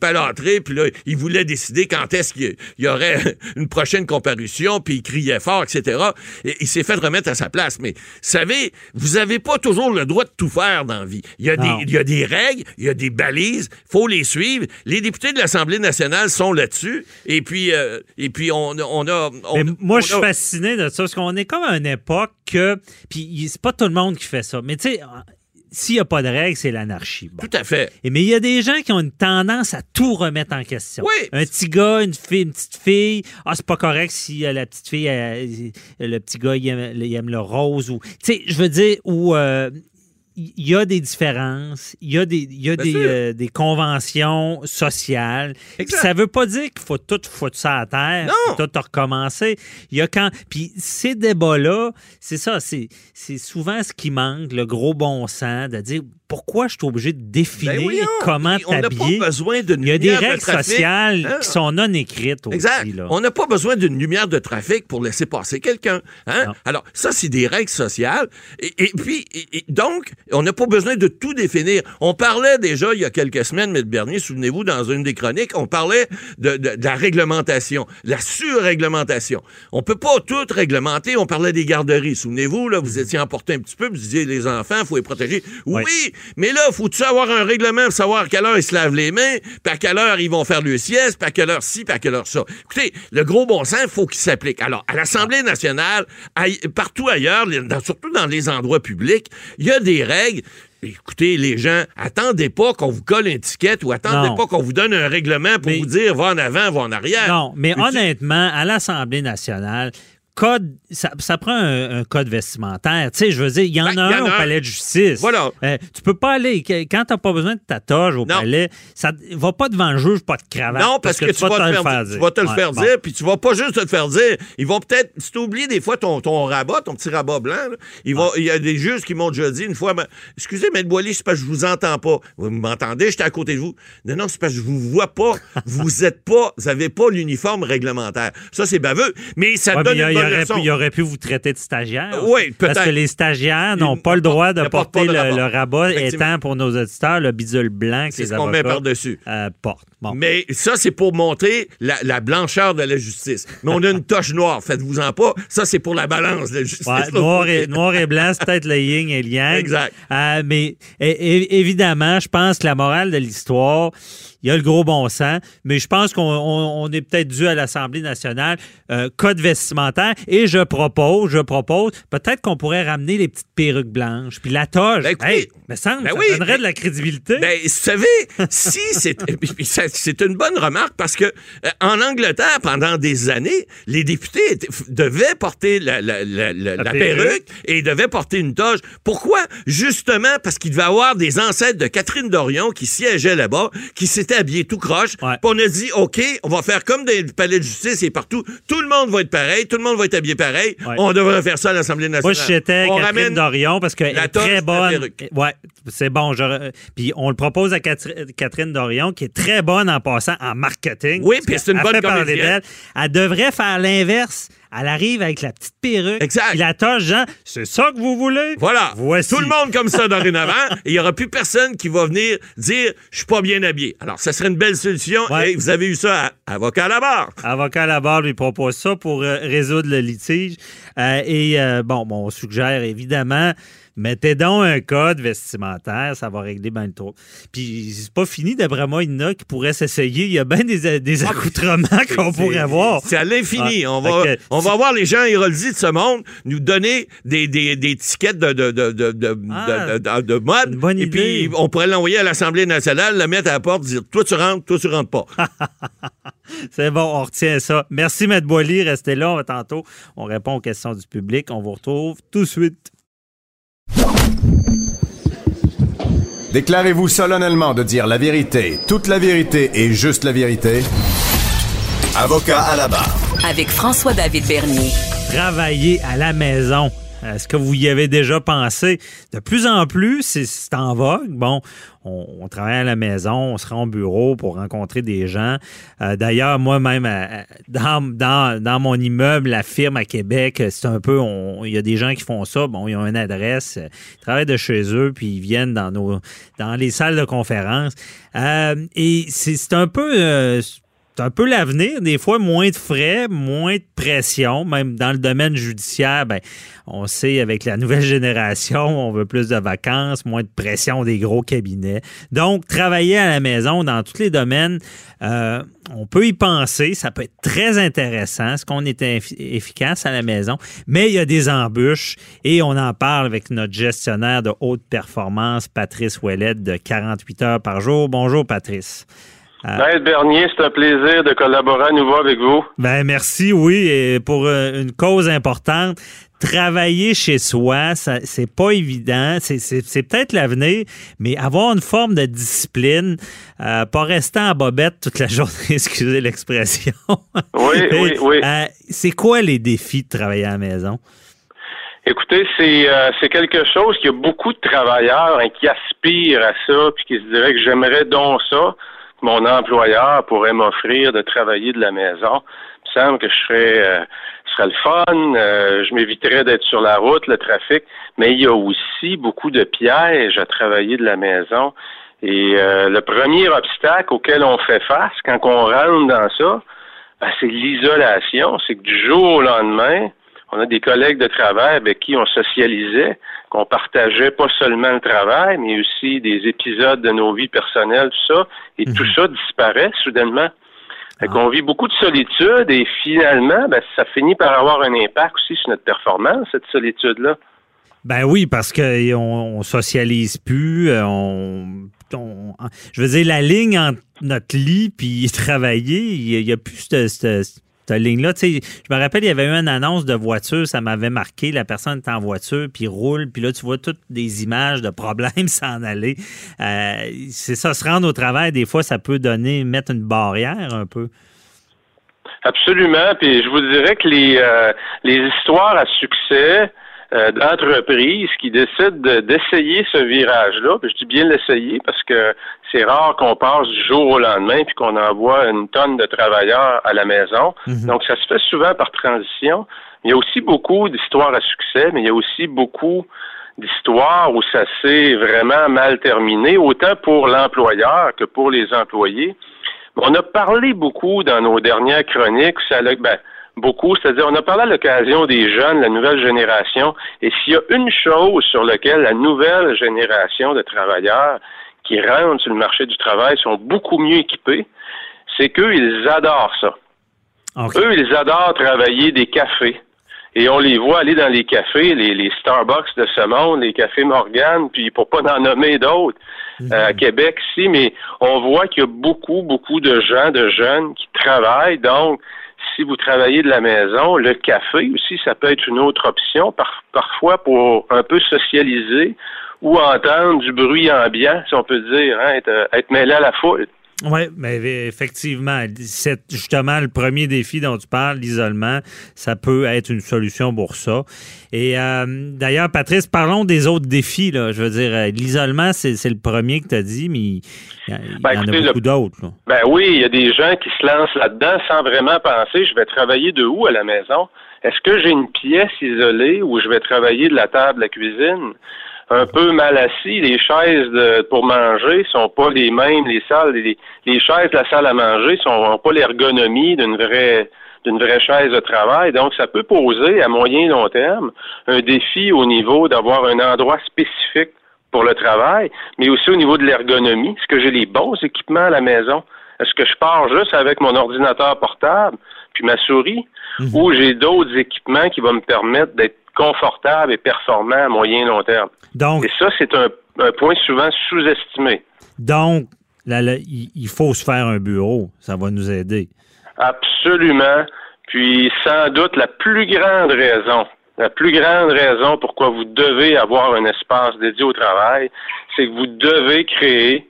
puis là, il voulait décider quand est-ce qu'il y aurait [LAUGHS] une prochaine comparution, puis il criait fort, etc. Et il s'est fait remettre à sa place. Mais, vous savez, vous avez pas toujours le droit de tout faire dans la vie. Il y a, des, il y a des règles, il y a des balises, faut les suivre. Les députés de l'Assemblée nationale sont là-dessus, et puis, euh, et puis on, on a... on- Mais moi, on je suis fasciné de ça, parce qu'on est comme à une époque que. Puis c'est pas tout le monde qui fait ça. Mais tu sais, s'il n'y a pas de règles, c'est l'anarchie. Bon. Tout à fait. Et mais il y a des gens qui ont une tendance à tout remettre en question. Oui. Un petit gars, une fille, une petite fille. Ah, c'est pas correct si euh, la petite fille, le petit gars, il aime, il aime le rose ou. Tu sais, je veux dire, ou. euh, il y a des différences, il y a des, y a des, euh, des conventions sociales. Ça veut pas dire qu'il faut tout foutre ça à terre, Non. tout recommencer. Il y a quand, puis ces débats-là, c'est ça, c'est, c'est souvent ce qui manque, le gros bon sens, de dire pourquoi je suis obligé de définir Ben comment on n'a pas t'habiller? besoin d'une Il y a des lumière de règles trafic. sociales Hein? qui sont non écrites aussi. Exact. là. On n'a pas besoin d'une lumière de trafic pour laisser passer quelqu'un. Hein? Alors, ça, c'est des règles sociales. Et, et puis, et- et donc, on n'a pas besoin de tout définir. On parlait déjà il y a quelques semaines, M. Bernier, souvenez-vous, dans une des chroniques, on parlait de, de- de la réglementation, la surréglementation. On peut pas tout réglementer. On parlait des garderies. Souvenez-vous, là, vous étiez emporté un petit peu, vous disiez, les enfants, il faut les protéger. Oui, Oui. Mais là, faut-tu avoir un règlement pour savoir à quelle heure ils se lavent les mains, puis à quelle heure ils vont faire le sieste, puis à quelle heure ci, puis à quelle heure ça? Écoutez, le gros bon sens, il faut qu'il s'applique. Alors, à l'Assemblée nationale, aille- partout ailleurs, dans- surtout dans les endroits publics, il y a des règles. Écoutez, les gens, attendez pas qu'on vous colle une étiquette ou attendez Non. pas qu'on vous donne un règlement pour Mais- vous dire va en avant, va en arrière. Non, mais honnêtement, à l'Assemblée nationale, code, ça, ça prend un, un code vestimentaire. Tu sais, je veux dire, il y en Ben, a y un en au un. palais de justice. Voilà. Euh, tu peux pas aller, quand t'as pas besoin de ta toge au Non. palais, ça va pas devant le juge, pas de cravate. Non, parce, que, tu vas te, le faire, dire. Tu vas te le Ouais, faire bon. dire, puis tu vas pas juste te le faire dire. Ils vont peut-être, si tu oublies des fois ton, ton rabat, ton petit rabat blanc, là, il, y a des juges qui m'ont déjà dit une fois, Ben, excusez, Maître Boily, c'est parce que je vous entends pas. Vous m'entendez, j'étais à côté de vous. Non, non, c'est parce que je vous vois pas. [LAUGHS] vous êtes pas, vous avez pas l'uniforme réglementaire. Ça, c'est baveux, mais ça Ouais, donne mais une aurait leçon. pu, il aurait pu vous traiter de stagiaire. Oui, peut-être. Parce que les stagiaires n'ont pas le droit de porter le, rabat. le rabat, Effectivement. étant pour nos auditeurs le bidule blanc que les ce qu'on met par-dessus. euh, portent. Bon. Mais ça, c'est pour montrer la, la blancheur de la justice. Mais on a une toche noire, faites-vous-en pas. Ça, c'est pour la balance de la justice. Ouais, noir, et, noir et blanc, c'est peut-être le yin et le yang. Exact. Euh, mais é- é- évidemment, je pense que la morale de l'histoire, il y a le gros bon sens, mais je pense qu'on on- on est peut-être dû à l'Assemblée nationale, euh, code vestimentaire, et je propose, je propose, peut-être qu'on pourrait ramener les petites perruques blanches, puis la toge. Ben, écoutez, hey, me semble, ben ça oui, donnerait ben- de la crédibilité. Ben, vous savez, si c'est [LAUGHS] c'est une bonne remarque parce que euh, en Angleterre, pendant des années, les députés étaient- devaient porter la, la- la- la- la perruque. perruque et devaient porter une toge. Pourquoi? Justement parce qu'il devait avoir des ancêtres de Catherine Dorion qui siégeaient là-bas, qui s'étaient habillés tout croche. Ouais. Puis on a dit, OK, on va faire comme des palais de justice et partout. Tout le monde va être pareil, tout le monde va être habillé pareil. Ouais. On devrait faire ça à l'Assemblée Moi, nationale. je j'étais Catherine ramène Dorion parce qu'elle est très bonne. Ouais, c'est bon. je- Puis on le propose à Catherine Dorion, qui est très bonne en passant en marketing. Oui, puis c'est une bonne comédienne. Elle devrait faire l'inverse. Elle arrive avec la petite perruque. Exact. Puis la toge, Jean, c'est ça que vous voulez? Voilà. Voici. Tout le monde comme ça dorénavant. et [LAUGHS] il n'y aura plus personne qui va venir dire je suis pas bien habillé. Alors, ça serait une belle solution. Ouais. Et vous avez eu ça à Avocat à la barre. Avocat à la barre lui propose ça pour euh, résoudre le litige. Euh, et euh, bon, bon, on suggère évidemment, mettez donc un code vestimentaire, ça va régler bien le tour. Puis c'est pas fini, d'après moi, il y en a qui pourraient s'essayer. Il y a bien des, des accoutrements qu'on pourrait voir. C'est à l'infini. Ah, on, va, on va voir les gens héroldi de ce monde nous donner des, des, des tickets de, de, de, de, de, Ah, de- de- de mode. bonne et idée. puis, on pourrait l'envoyer à l'Assemblée nationale, le mettre à la porte, dire toi tu rentres, toi tu rentres pas. [LAUGHS] C'est bon, on retient ça. Merci, Maître Boily. Restez là. On va tantôt, on répond aux questions du public. On vous retrouve tout de suite. Déclarez-vous solennellement de dire la vérité, toute la vérité et juste la vérité. Avocat à la barre. Avec François-David Bernier. travailler à la maison. Est-ce que vous y avez déjà pensé? De plus en plus, c'est- en vogue. Bon, on, on travaille à la maison, on se rend au bureau pour rencontrer des gens. Euh, D'ailleurs, moi-même, euh, dans, mon immeuble, la firme à Québec, c'est un peu, il y a des gens qui font ça. Bon, ils ont une adresse, euh, ils travaillent de chez eux, puis ils viennent dans nos, dans les salles de conférence. Euh, et c'est un peu, euh, un peu l'avenir. Des fois, moins de frais, moins de pression. Même dans le domaine judiciaire, ben, on sait avec la nouvelle [LAUGHS] génération, on veut plus de vacances, moins de pression des gros cabinets. Donc, travailler à la maison dans tous les domaines, euh, on peut y penser. Ça peut être très intéressant, ce qu'on est effi- efficace à la maison. Mais il y a des embûches et on en parle avec notre gestionnaire de haute performance, Patrice Ouellette, de 48 heures par jour. Bonjour, Patrice. Maître Bernier, c'est un plaisir de collaborer à nouveau avec vous. Ben merci, oui, et pour euh, une cause importante. Travailler chez soi, c'est pas évident. C'est, peut-être l'avenir, mais avoir une forme de discipline, euh, pas rester en bobette toute la [LAUGHS] journée, excusez l'expression. Oui, [LAUGHS] oui, oui. Euh, c'est quoi les défis de travailler à la maison? Écoutez, c'est euh, c'est quelque chose qu'il y a beaucoup de travailleurs hein, qui aspirent à ça, puis qui se diraient que j'aimerais donc ça, mon employeur pourrait m'offrir de travailler de la maison. Il me semble que je serais, euh, ce serait le fun, euh, je m'éviterais d'être sur la route, le trafic, mais il y a aussi beaucoup de pièges à travailler de la maison. Et le premier obstacle auquel on fait face quand on rentre dans ça, ben, c'est l'isolation. C'est que du jour au lendemain, on a des collègues de travail avec qui on socialisait, qu'on partageait pas seulement le travail, mais aussi des épisodes de nos vies personnelles, tout ça. Et tout ça disparaît soudainement. Fait qu'on vit beaucoup de solitude et finalement, ben, ça finit par avoir un impact aussi sur notre performance, cette solitude-là. Ben oui, parce qu'on on socialise plus, euh, on, je veux dire, la ligne entre notre lit puis [LAUGHS] travailler, il n'y a, plus cette, cette ligne-là. Tu je me rappelle, il y avait eu une annonce de voiture, ça m'avait marqué. La personne est en voiture, puis roule, puis là, tu vois toutes des images de problèmes [LAUGHS] s'en aller. Euh, c'est ça, se rendre au travail, des fois, ça peut donner, mettre une barrière un peu. Absolument. Puis je vous dirais que les, euh, les histoires à succès, euh, d'entreprises qui décident d'essayer ce virage-là. Je dis bien l'essayer parce que c'est rare qu'on passe du jour au lendemain puis qu'on envoie une tonne de travailleurs à la maison. Mhm. Donc, ça se fait souvent par transition. Il y a aussi beaucoup d'histoires à succès, mais il y a aussi beaucoup d'histoires où ça s'est vraiment mal terminé, autant pour l'employeur que pour les employés. On a parlé beaucoup dans nos dernières chroniques, ça, ben, beaucoup. C'est-à-dire, on a parlé à l'occasion des jeunes, la nouvelle génération, et s'il y a une chose sur laquelle la nouvelle génération de travailleurs qui rentrent sur le marché du travail sont beaucoup mieux équipés, c'est qu'eux, ils adorent ça. Eux, ils adorent travailler des cafés. Et on les voit aller dans les cafés, les, les Starbucks de ce monde, les cafés Morgan, puis pour pas en nommer d'autres, mhm. euh, à Québec ici, mais on voit qu'il y a beaucoup, beaucoup de gens, de jeunes qui travaillent. Donc, si vous travaillez de la maison, le café aussi, ça peut être une autre option, parfois pour un peu socialiser ou entendre du bruit ambiant, si on peut dire, hein, être, être mêlé à la foule. Oui, mais effectivement, c'est justement le premier défi dont tu parles, l'isolement, ça peut être une solution pour ça. Et euh, d'ailleurs, Patrice, parlons des autres défis. Là. Je veux dire, euh, l'isolement, c'est le premier que tu as dit, mais il y, ben, en a beaucoup d'autres. Ben oui, il y a des gens qui se lancent là-dedans sans vraiment penser, je vais travailler de où à la maison? Est-ce que j'ai une pièce isolée où je vais travailler de la table à la cuisine? Un peu mal assis. Les chaises de, pour manger sont pas les mêmes. Les salles, les, chaises de la salle à manger sont pas l'ergonomie d'une vraie d'une vraie chaise de travail. Donc, ça peut poser à moyen et long terme un défi au niveau d'avoir un endroit spécifique pour le travail, mais aussi au niveau de l'ergonomie. Est-ce que j'ai les bons équipements à la maison? Est-ce que je pars juste avec mon ordinateur portable puis ma souris? Mhm. Ou j'ai d'autres équipements qui vont me permettre d'être confortable et performant à moyen et long terme? Donc, et ça, c'est un, point souvent sous-estimé. Donc, il faut se faire un bureau. Ça va nous aider. Absolument. Puis, sans doute, la plus grande raison, la plus grande raison pourquoi vous devez avoir un espace dédié au travail, c'est que vous devez créer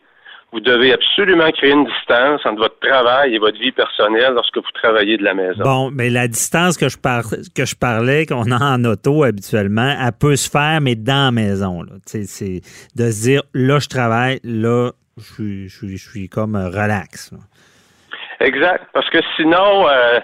vous devez absolument créer une distance entre votre travail et votre vie personnelle lorsque vous travaillez de la maison. Bon, mais la distance que je, que je parlais, qu'on a en auto habituellement, elle peut se faire, mais dans la maison. C'est de se dire, là, je travaille, là, je suis, je suis, comme relax. Exact. Parce que sinon, euh,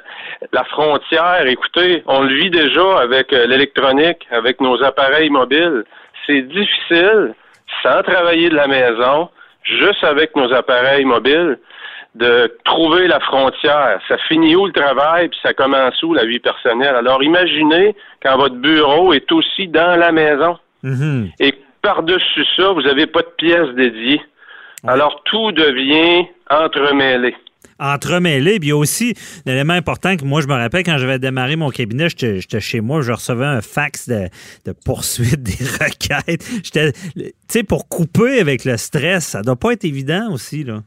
la frontière, écoutez, on le vit déjà avec euh, l'électronique, avec nos appareils mobiles. C'est difficile, sans travailler de la maison, juste avec nos appareils mobiles, de trouver la frontière. Ça finit où le travail, puis ça commence où la vie personnelle? Alors imaginez quand votre bureau est aussi dans la maison. Mm-hmm. Et par-dessus ça, vous n'avez pas de pièces dédiées. Alors tout devient entremêlé entremêlé. Puis il y a aussi un élément important que moi, je me rappelle quand j'avais démarré mon cabinet, j'étais chez moi, je recevais un fax de, poursuite [LAUGHS] des requêtes. J'étais, tu sais, pour couper avec le stress, ça doit pas être évident aussi, là.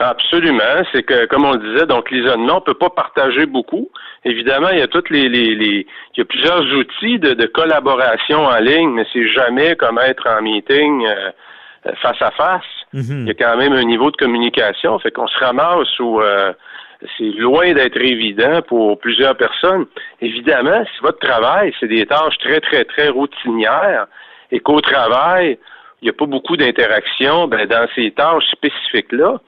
Absolument. C'est que, comme on le disait, donc l'isolement, on peut pas partager beaucoup. Évidemment, il y a toutes les, il y a plusieurs outils de, de collaboration en ligne, mais c'est jamais comme être en meeting euh, face à face. Mhm. Il y a quand même un niveau de communication. Fait qu'on se ramasse où euh, c'est loin d'être évident pour plusieurs personnes. Évidemment, si votre travail, c'est des tâches très, très, très routinières et qu'au travail, il n'y a pas beaucoup d'interaction, ben, dans ces tâches spécifiques-là,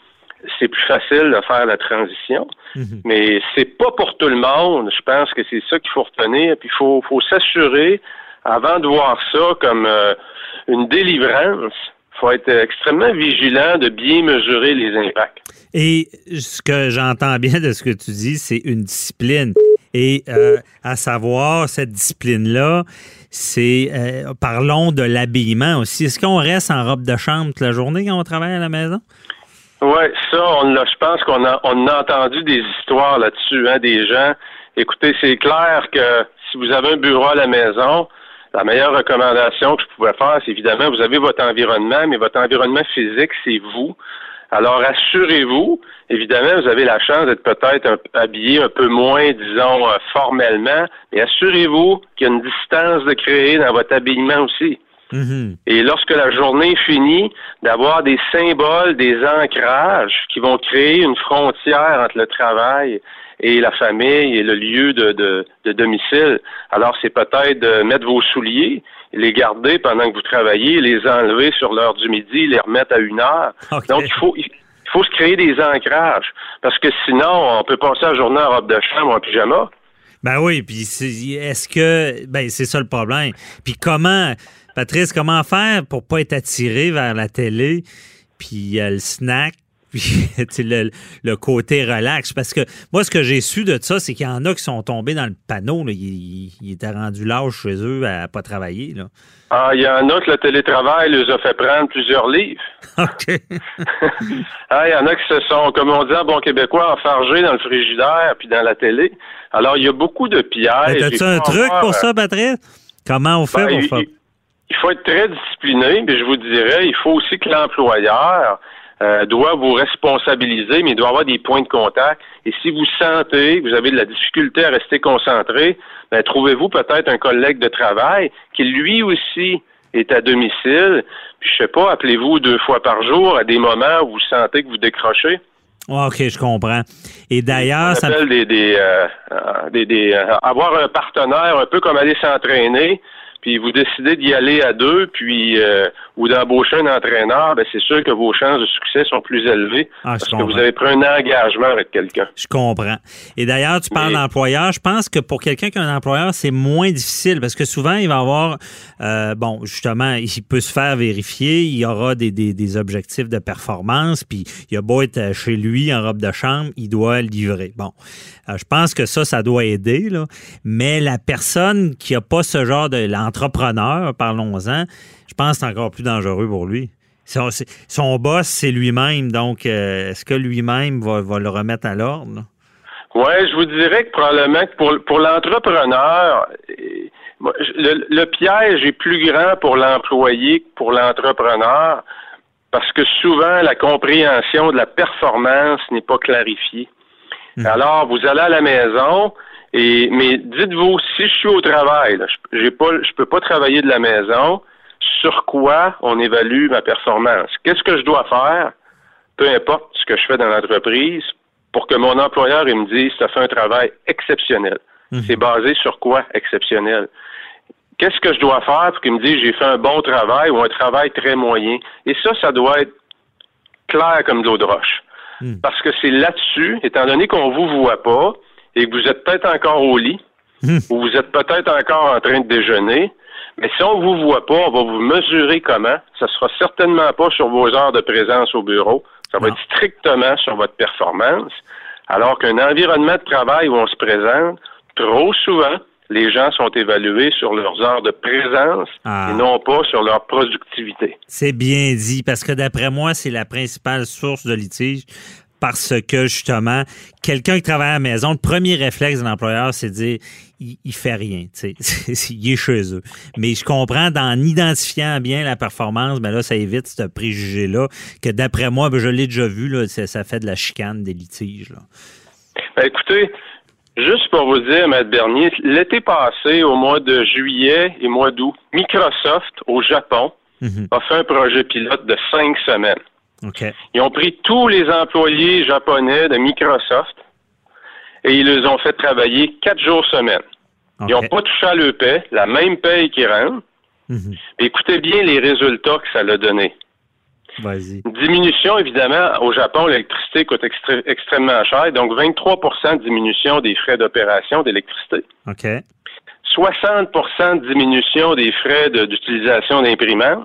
c'est plus facile de faire la transition. Mhm. Mais c'est pas pour tout le monde. Je pense que c'est ça qu'il faut retenir. Puis il faut, faut s'assurer, avant de voir ça comme euh, une délivrance, faut être extrêmement vigilant de bien mesurer les impacts. Et ce que j'entends bien de ce que tu dis, c'est une discipline. Et euh, à savoir, cette discipline-là, c'est, euh, parlons de l'habillement aussi. Est-ce qu'on reste en robe de chambre toute la journée quand on travaille à la maison? Oui, ça, on je pense qu'on a, on a entendu des histoires là-dessus, hein, des gens. Écoutez, c'est clair que si vous avez un bureau à la maison, la meilleure recommandation que je pouvais faire, c'est évidemment, vous avez votre environnement, mais votre environnement physique, c'est vous. Alors, assurez-vous, évidemment, vous avez la chance d'être peut-être habillé un peu moins, disons, euh, formellement, mais assurez-vous qu'il y a une distance de créer dans votre habillement aussi. Mhm. Et lorsque la journée est finie, d'avoir des symboles, des ancrages qui vont créer une frontière entre le travail et la famille et le lieu de, de, de domicile. Alors, c'est peut-être de mettre vos souliers, les garder pendant que vous travaillez, les enlever sur l'heure du midi, les remettre à une heure. Donc, il faut, il faut se créer des ancrages. Parce que sinon, on peut passer la journée en robe de chambre ou en pyjama. Ben oui, puis est-ce que ben c'est ça le problème. Puis comment Patrice, comment faire pour pas être attiré vers la télé puis euh, le snack? [LAUGHS] puis tu sais, le, le côté relax parce que moi ce que j'ai su de ça c'est qu'il y en a qui sont tombés dans le panneau là, ils, étaient rendus lâches chez eux à pas travailler là. Ah, il y en a que le télétravail les a fait prendre plusieurs livres. [LAUGHS] OK. [LAUGHS] Ah, il y en a qui se sont, comme on dit en bon québécois, enfargés dans le frigidaire puis dans la télé. Alors, il y a beaucoup de pièges. Il un truc avoir, pour ça Patrice? Comment on fait ben, pour il, faire? il- il faut être très discipliné, mais je vous dirais, il faut aussi que l'employeur euh, doit vous responsabiliser, mais il doit avoir des points de contact. Et si vous sentez que vous avez de la difficulté à rester concentré, ben, trouvez-vous peut-être un collègue de travail qui lui aussi est à domicile. Puis je sais pas, appelez-vous deux fois par jour à des moments où vous sentez que vous décrochez. Ouais, OK, je comprends. Et d'ailleurs, ça des, des, euh, euh, des, des, euh, avoir un partenaire un peu comme aller s'entraîner, puis vous décidez d'y aller à deux, puis euh, ou d'embaucher un entraîneur, ben c'est sûr que vos chances de succès sont plus élevées Ah, parce que vous avez pris un engagement avec quelqu'un. Je comprends. Et d'ailleurs, tu parles d'employeur. Je pense que pour quelqu'un qui a un employeur, c'est moins difficile parce que souvent, il va avoir, euh, bon, justement, il peut se faire vérifier. Il y aura des, des, des objectifs de performance. Puis, il a beau être chez lui en robe de chambre, il doit livrer. Bon, Euh, je pense que ça, ça doit aider. Là. Mais la personne qui a pas ce genre de l'entrepreneur, parlons-en, je pense que c'est encore plus dangereux pour lui. Son, boss, c'est lui-même. Donc, euh, est-ce que lui-même va, va le remettre à l'ordre? Ouais, je vous dirais que probablement que pour, pour l'entrepreneur, euh, le, le piège est plus grand pour l'employé que pour l'entrepreneur parce que souvent la compréhension de la performance n'est pas clarifiée. Alors, vous allez à la maison et mais dites-vous si je suis au travail, là, je j'ai pas je peux pas travailler de la maison, sur quoi on évalue ma performance? Qu'est-ce que je dois faire? Peu importe ce que je fais dans l'entreprise pour que mon employeur il me dise as fait un travail exceptionnel. C'est basé sur quoi exceptionnel? Qu'est-ce que je dois faire pour qu'il me dise j'ai fait un bon travail ou un travail très moyen? Et ça ça doit être clair comme de l'eau de roche. Parce que c'est là-dessus, étant donné qu'on vous voit pas et que vous êtes peut-être encore au lit, ou vous êtes peut-être encore en train de déjeuner, mais si on vous voit pas, on va vous mesurer comment. Ça sera certainement pas sur vos heures de présence au bureau. Ça va être strictement sur votre performance. Alors qu'un environnement de travail où on se présente, trop souvent, les gens sont évalués sur leurs heures de présence Ah. et non pas sur leur productivité. C'est bien dit, parce que d'après moi, c'est la principale source de litige. Parce que justement, quelqu'un qui travaille à la maison, le premier réflexe de l'employeur, c'est de dire il, il fait rien, tu sais, [LAUGHS] il est chez eux. Mais je comprends d'en identifiant bien la performance, ben là, ça évite ce préjugé-là que d'après moi, ben, je l'ai déjà vu, là, ça, ça fait de la chicane, des litiges. Là. Ben, écoutez, juste pour vous dire, Maître Bernier, l'été passé, au mois de juillet et mois d'août, Microsoft, au Japon, Mhm. a fait un projet pilote de cinq semaines. Ils ont pris tous les employés japonais de Microsoft et ils les ont fait travailler quatre jours semaine. Ils n'ont pas touché à le paie, la même paie qui rentre. Mhm. Écoutez bien les résultats que ça l'a donné. Vas-y. Une diminution, évidemment, au Japon, l'électricité coûte extré- extrêmement cher, donc 23% de diminution des frais d'opération d'électricité. OK. 60% de diminution des frais de- d'utilisation d'imprimantes.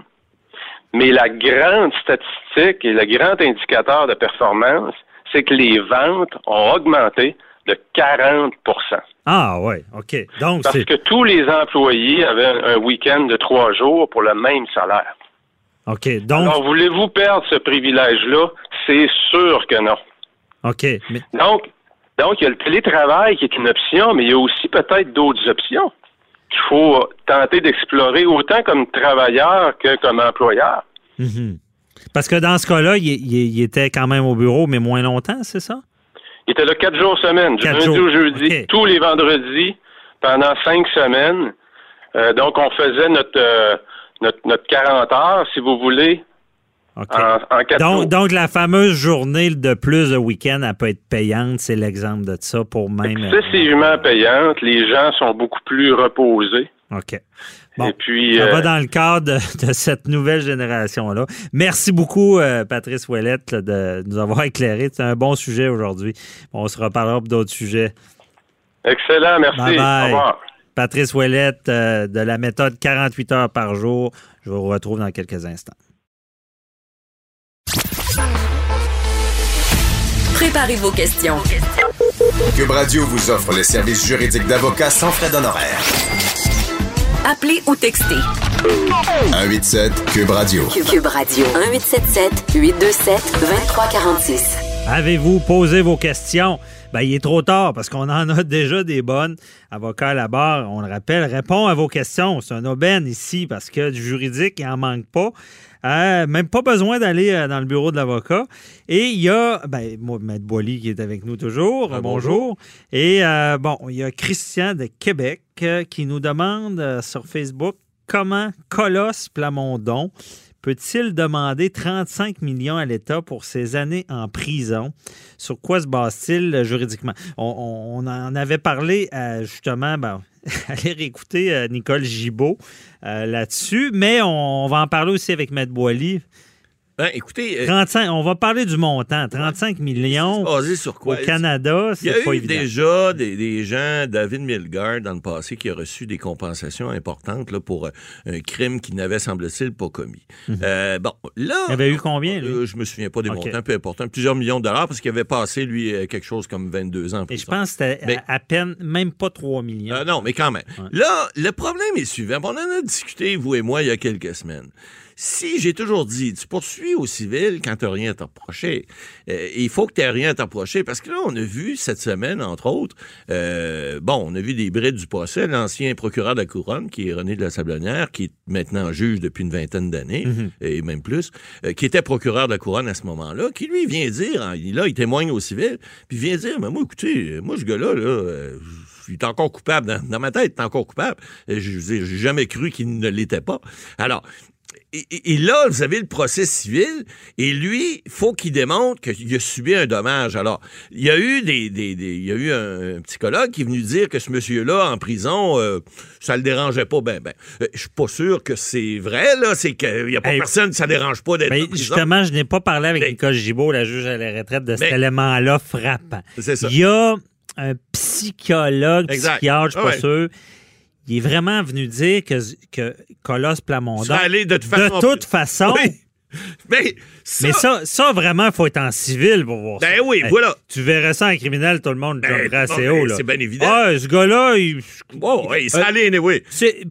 Mais la grande statistique et le grand indicateur de performance, c'est que les ventes ont augmenté de 40% Ah, ouais. OK. Donc, Parce que tous les employés avaient un, un week-end de trois jours pour le même salaire. OK. Donc, Alors, voulez-vous perdre ce privilège-là? C'est sûr que non. OK. Mais, Donc, donc, il y a le télétravail qui est une option, mais il y a aussi peut-être d'autres options qu'il faut tenter d'explorer autant comme travailleur que comme employeur. Mhm. Parce que dans ce cas-là, il, il- il était quand même au bureau, mais moins longtemps, c'est ça? Il était là quatre jours semaine, du lundi au jeudi, tous les vendredis, pendant cinq semaines. Euh, donc, on faisait notre, euh, notre, notre 40 heures, si vous voulez, OK. en, en quatre jours. Donc, donc, la fameuse journée de plus de week-end, elle peut être payante. C'est l'exemple de ça pour même. euh, Excessivement payante. Les gens sont beaucoup plus reposés. OK. Bon. Et puis, Ça euh, va dans le cadre de, de cette nouvelle génération-là. Merci beaucoup, euh, Patrice Ouellette, là, de nous avoir éclairé. C'est un bon sujet aujourd'hui. On se reparlera pour d'autres sujets. excellent, merci. Bye bye. Au revoir. Patrice Ouellette euh, de la méthode 48 heures par jour. Je vous retrouve dans quelques instants. Préparez vos questions. Cube Radio vous offre les services juridiques d'avocats sans frais d'honoraires. Appelez ou textez. 187 Cube Radio. Cube Radio 1877 827 2346. Avez-vous posé vos questions? Ben, il est trop tard parce qu'on en a déjà des bonnes. Avocat à la barre, on le rappelle, répond à vos questions. C'est un aubaine ici parce que du juridique, il n'en manque pas. Euh, même pas besoin d'aller euh, dans le bureau de l'avocat. Et il y a, ben, moi, Maître Boily qui est avec nous toujours. Ah, bonjour. Et euh, bon, il y a Christian de Québec euh, qui nous demande sur Facebook comment Colosse Plamondon peut-il demander 35 millions à l'État pour ses années en prison? Sur quoi se base-t-il euh, juridiquement? On, en avait parlé euh, justement, ben, [LAUGHS] allez réécouter euh, Nicole Gibault euh, là-dessus, mais on, on va en parler aussi avec Maître Boily. Ben, écoutez, euh, 35, on va parler du montant. 35 millions basé sur au quoi? Canada, Il y a c'est eu déjà des, des gens, David Milgard, dans le passé, qui a reçu des compensations importantes là, pour euh, un crime qu'il n'avait, semble-t-il, pas commis. Euh, bon, là... Mhm. Il avait eu combien, lui? Euh, je me souviens pas des OK. montants, peu important. Plusieurs millions de dollars, parce qu'il avait passé, lui, quelque chose comme 22 ans Et je pense que c'était à, à peine, même pas 3 millions. Euh, non, mais quand même. Ouais. Là, le problème est suivant. On en a discuté, vous et moi, il y a quelques semaines. Si j'ai toujours dit, tu poursuis au civil quand tu n'as rien à t'approcher, euh, il faut que tu n'aies rien à t'approcher. Parce que là, on a vu cette semaine, entre autres, euh, bon, on a vu des brides du procès, l'ancien procureur de la Couronne, qui est René de la Sablonnière, qui est maintenant juge depuis une vingtaine d'années, Mhm. et même plus, euh, qui était procureur de la Couronne à ce moment-là, qui lui vient dire, hein, il- là, il témoigne au civil, puis il vient dire, mais moi, écoutez, moi, ce gars-là, là, il est encore coupable. Dans, dans ma tête, il est encore coupable. Je j'ai jamais cru qu'il ne l'était pas. Alors, et, là, vous avez le procès civil, et lui, faut qu'il démontre qu'il a subi un dommage. Alors, il y a eu des, des- des- il y a eu un, un psychologue qui est venu dire que ce monsieur-là, en prison, euh, ça le dérangeait pas. Ben, ben, euh, je suis pas sûr que c'est vrai, là. C'est qu'il y a pas Hey. personne ça dérange pas d'être Ben, justement, je n'ai pas parlé avec Mais- Nicole Gibault, la juge à la retraite, de cet Mais- élément-là frappant. C'est ça. Il y a un psychologue, Exact. psychiatre, je suis Ah pas ouais. sûr. Il est vraiment venu dire que, que Colosse Plamondon, de toute de façon- toute façon, Oui. Mais ça, Mais ça, ça vraiment, il faut être en civil pour voir ça. Ben oui, Hey, voilà. Tu verrais ça en criminel, tout le monde Ben, assez bon, haut. ben, là. c'est bien évident. Ah, ce gars-là, il... Oh, il Euh, allé, anyway.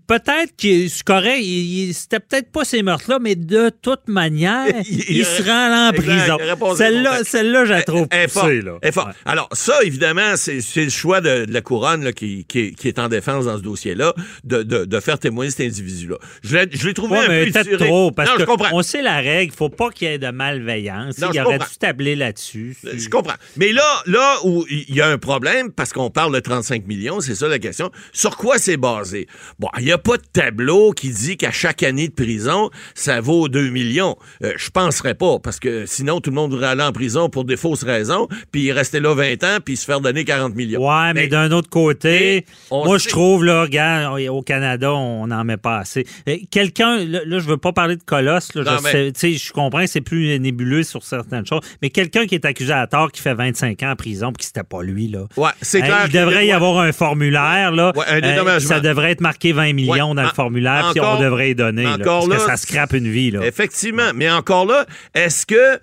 Peut-être que c'est correct, il- il- c'était peut-être pas ces meurtres-là, mais de toute manière, [LAUGHS] Il- se rend en prison. Celle-là, celle-là, je la trouve poussée, là. Ouais. Alors, ça, évidemment, c'est le choix de, de la couronne là, qui, qui est, qui est en défense dans ce dossier-là, de, de, de faire témoigner cet individu-là. Je l'ai trouvé Ouais, un mais peu trop, parce non, je que comprends. on sait la règle, faut pas qu'il y ait de malveillance. Non, il aurait comprends. dû tabler là-dessus. Je comprends. Mais là, là où il y a un problème, parce qu'on parle de 35 millions, c'est ça la question, sur quoi c'est basé? Bon, il n'y a pas de tableau qui dit qu'à chaque année de prison, ça vaut 2 millions. Euh, je penserais pas, parce que sinon, tout le monde voudrait aller en prison pour des fausses raisons, puis rester là 20 ans, puis se faire donner 40 millions. Ouais, mais, Mais- d'un autre côté, moi, sait- je trouve, là, regarde, au Canada, on n'en met pas assez. Euh, Quelqu'un, là, là, je veux pas parler de colosse, là, Non, je, mais- sais- je comprends c'est plus nébuleux sur certaines choses, mais quelqu'un qui est accusé à tort, qui fait 25 ans en prison, puis que c'était pas lui, là. Ouais, c'est Hein, clair. il devrait y avoir un formulaire, là. Ouais, un Euh, ça devrait être marqué 20 millions Ouais, dans le formulaire, puis on devrait y donner, là, encore parce que là, ça scrape une vie, là. Effectivement. Mais encore là, est-ce que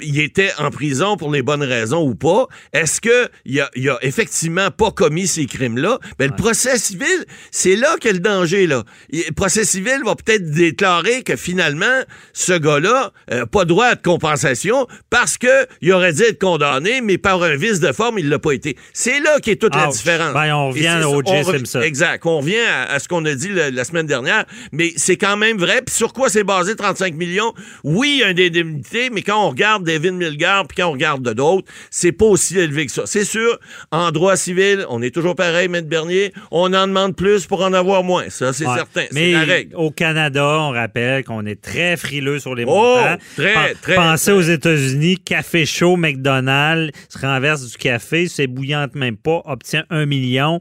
il était en prison pour les bonnes raisons ou pas? Est-ce que il a, il a effectivement pas commis ces crimes-là? Ben, le procès civil, c'est là qu'est le danger, là. Il- Le procès civil va peut-être déclarer que finalement, ce gars-là, euh, pas droit à de compensation parce que il aurait dû être condamné, mais par un vice de forme, il l'a pas été. C'est là qu'est toute la différence. Ben, on revient au rev- Simpson. Exact. On revient à, à ce qu'on a dit le- la semaine dernière, mais c'est quand même vrai. Puis sur quoi c'est basé 35 millions? Oui, il y a une indemnité, mais quand on regarde David Milgard, puis quand on regarde de d'autres, c'est pas aussi élevé que ça. C'est sûr, en droit civil, on est toujours pareil, Maître Bernier, on en demande plus pour en avoir moins. Ça, c'est Ouais. certain. C'est Mais la règle. au Canada, on rappelle qu'on est très frileux sur les Oh, montants. très, très, Pensez très. aux États-Unis, café chaud, McDonald's, se renverse du café, c'est bouillante même pas, obtient un million.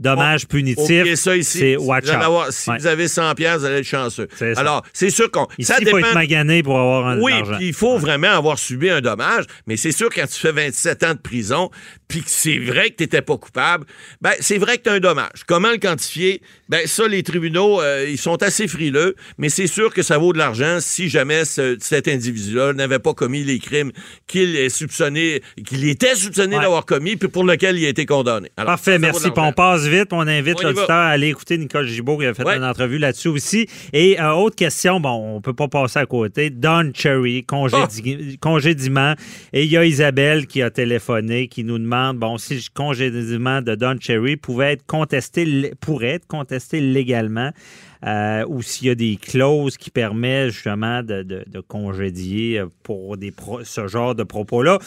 Dommage punitif. Oubliez ça ici. C'est Si watch out. avoir- si Ouais. vous avez 100 pièces, vous allez être chanceux. Ça. Alors, c'est sûr qu'on ça il faut dépend être magané pour avoir un Oui, puis il faut vraiment avoir subi un dommage, mais c'est sûr quand tu fais 27 ans de prison, puis que c'est vrai que tu n'étais pas coupable, ben c'est vrai que tu as un dommage. Comment le quantifier? Ben ça, les tribunaux, euh, ils sont assez frileux, mais c'est sûr que ça vaut de l'argent si jamais ce- cet individu-là n'avait pas commis les crimes qu'il est soupçonné, qu'il était soupçonné Ouais. d'avoir commis, puis pour lequel il a été condamné. Alors, Parfait, merci. l'argent. Passe vite. On invite l'auditeur à aller écouter Nicole Gibault qui a fait Ouais. une entrevue là-dessus aussi. Et euh, autre question, bon, on peut pas passer à côté. Don Cherry, congédi- congédiement. Et il y a Isabelle qui a téléphoné, qui nous demande, bon, si le congédiement de Don Cherry pouvait être contesté, pourrait être contesté légalement. euh, ou s'il y a des clauses qui permettent justement de, de- de congédier euh, pour des pro- ce genre de propos-là.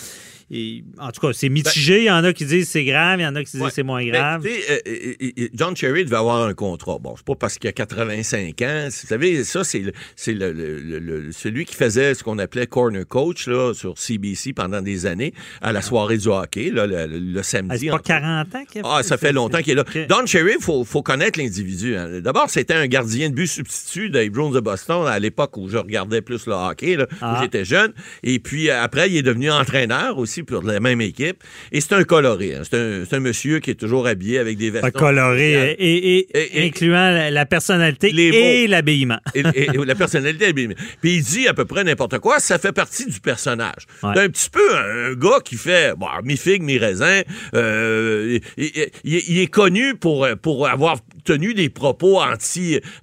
Et, en tout cas, c'est mitigé. Il y en a qui disent c'est grave, il y en a qui disent Ouais. c'est moins Ben, grave. euh, euh, euh, John Cherry devait avoir un contrat. Bon, c'est pas parce qu'il a 85 ans. Vous savez, ça, c'est le- celui qui faisait ce qu'on appelait corner coach là, sur CBC pendant des années à la soirée du hockey, là, le, le Ah, samedi. c'est pas entre- 40 ans qu'il Ah, ça fait longtemps qu'il est là. OK. Don Cherry, il faut, faut connaître l'individu. hein. D'abord, c'était un gardien de but substitut des Bruins de Boston à l'époque où je regardais plus le hockey, là, Ah. où j'étais jeune. Et puis, après, il est devenu entraîneur aussi pour la même équipe. Et c'est un coloré. hein. C'est un, un monsieur qui est toujours habillé avec des vestons. Pas coloré, et, et- Et- et- incluant la, la personnalité et l'habillement. et, et- et la personnalité. est bien. Puis il dit à peu près n'importe quoi, ça fait partie du personnage. Ouais. C'est un petit peu un, gars qui fait bon, mi-figue, mi-raisin. Euh, il- il est connu pour, pour avoir tenu des propos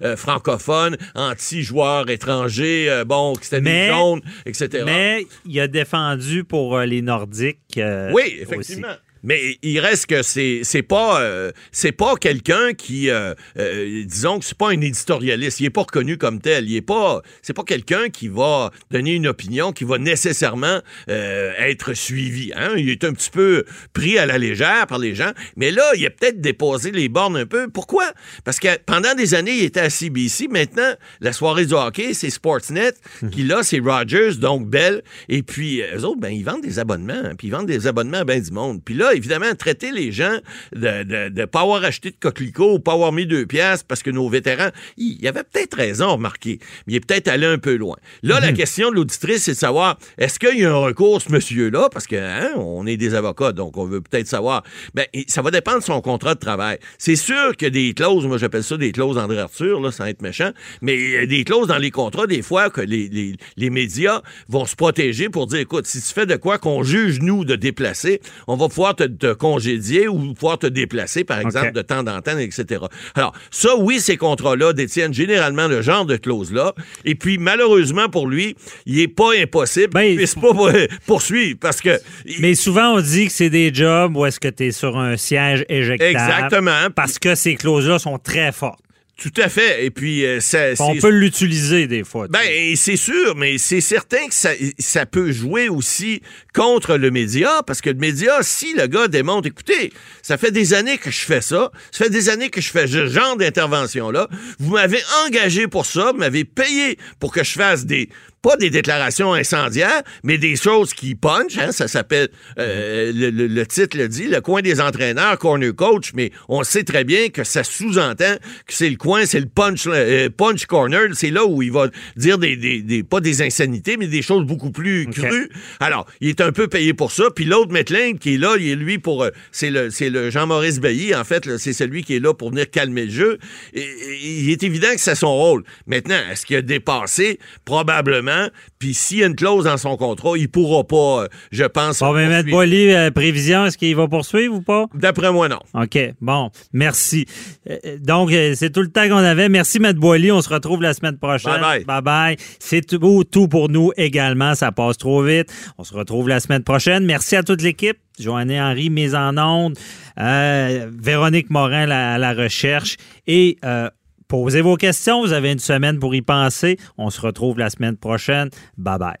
anti-francophones, anti-joueurs étrangers, euh, bon, que c'était Mais- des jaunes, etc. Mais il a défendu pour euh, les Nordiques. euh, Oui, aussi. Mais il reste que c'est c'est pas euh, c'est pas quelqu'un qui euh, euh, disons que c'est pas un éditorialiste, il est pas reconnu comme tel, il est pas c'est pas quelqu'un qui va donner une opinion qui va nécessairement être suivi, hein? Il est un petit peu pris à la légère par les gens, mais là, il a peut-être déposé les bornes un peu. Pourquoi? Parce que pendant des années, il était à CBC, maintenant la soirée du hockey, c'est Sportsnet, puis là c'est Rogers donc Bell. Et puis eux autres ben ils vendent des abonnements, hein, puis ils vendent des abonnements à ben du monde. Puis là évidemment, traiter les gens de de, de pas avoir acheté de coquelicot ou pas avoir mis deux pièces parce que nos vétérans, il y avait peut-être raison, remarquez, mais il est peut-être allé un peu loin. Là, la question de l'auditrice, c'est de savoir, est-ce qu'il y a un recours, ce monsieur-là, parce que hein, on est des avocats, donc on veut peut-être savoir. Ben, ça va dépendre de son contrat de travail. C'est sûr que des clauses, moi j'appelle ça des clauses André Arthur, là, sans être méchant, mais il y a des clauses dans les contrats, des fois, que les, les, les médias vont se protéger pour dire, écoute, si tu fais de quoi qu'on juge, nous, de déplacer, on va pouvoir te, te congédier ou pouvoir te déplacer, par exemple, de temps d'antenne, etc. Alors, ça, oui, ces contrats-là détiennent généralement le genre de clause-là. Et puis, malheureusement pour lui, il n'est pas impossible Ben, qu'il puisse pas [LAUGHS] poursuivre parce que. Mais souvent, on dit que c'est des jobs où est-ce que tu es sur un siège éjectable. Exactement. Parce que ces clauses-là sont très fortes. Tout à fait. Et puis, euh, ça, On peut l'utiliser des fois. Ben, c'est sûr, mais c'est certain que ça, ça peut jouer aussi contre le média, parce que le média, si le gars démontre, écoutez, ça fait des années que je fais ça, ça fait des années que je fais ce genre d'intervention-là, vous m'avez engagé pour ça, vous m'avez payé pour que je fasse des, pas des déclarations incendiaires, mais des choses qui punch, hein, ça s'appelle, euh, le, le- le titre le dit, le coin des entraîneurs, corner coach, mais on sait très bien que ça sous-entend que c'est le coin, c'est le punch, euh, punch corner, c'est là où il va dire des, des, des- pas des insanités, mais des choses beaucoup plus crues. Alors, il est un peu payé pour ça, puis l'autre Metlin qui est là, il est lui pour, euh, c'est le, c'est le Jean-Maurice Bailly, en fait, c'est celui qui est là pour venir calmer le jeu. Et- et il est évident que c'est son rôle. Maintenant, est-ce qu'il a dépassé? Probablement. Puis s'il y a une clause dans son contrat, il pourra pas, euh, je pense. Bon, Maître poursuivre. Boily, euh, prévision, est-ce qu'il va poursuivre ou pas? D'après moi, non. OK, bon, merci. Euh, donc, euh, c'est tout le temps qu'on avait. Merci, Maître Boily. On se retrouve la semaine prochaine. Bye-bye. C'est tout, tout pour nous également. Ça passe trop vite. On se retrouve la semaine prochaine. Merci à toute l'équipe. Joanne Henry, mise en onde. Euh, Véronique Morin la- recherche. Et euh, posez vos questions. Vous avez une semaine pour y penser. On se retrouve la semaine prochaine. Bye-bye.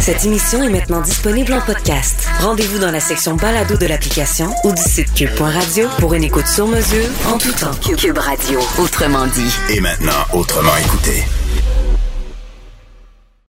Cette émission est maintenant disponible en podcast. Rendez-vous dans la section balado de l'application ou du site cube.radio pour une écoute sur mesure en tout temps. Cube Radio, autrement dit. Et maintenant, autrement écouté.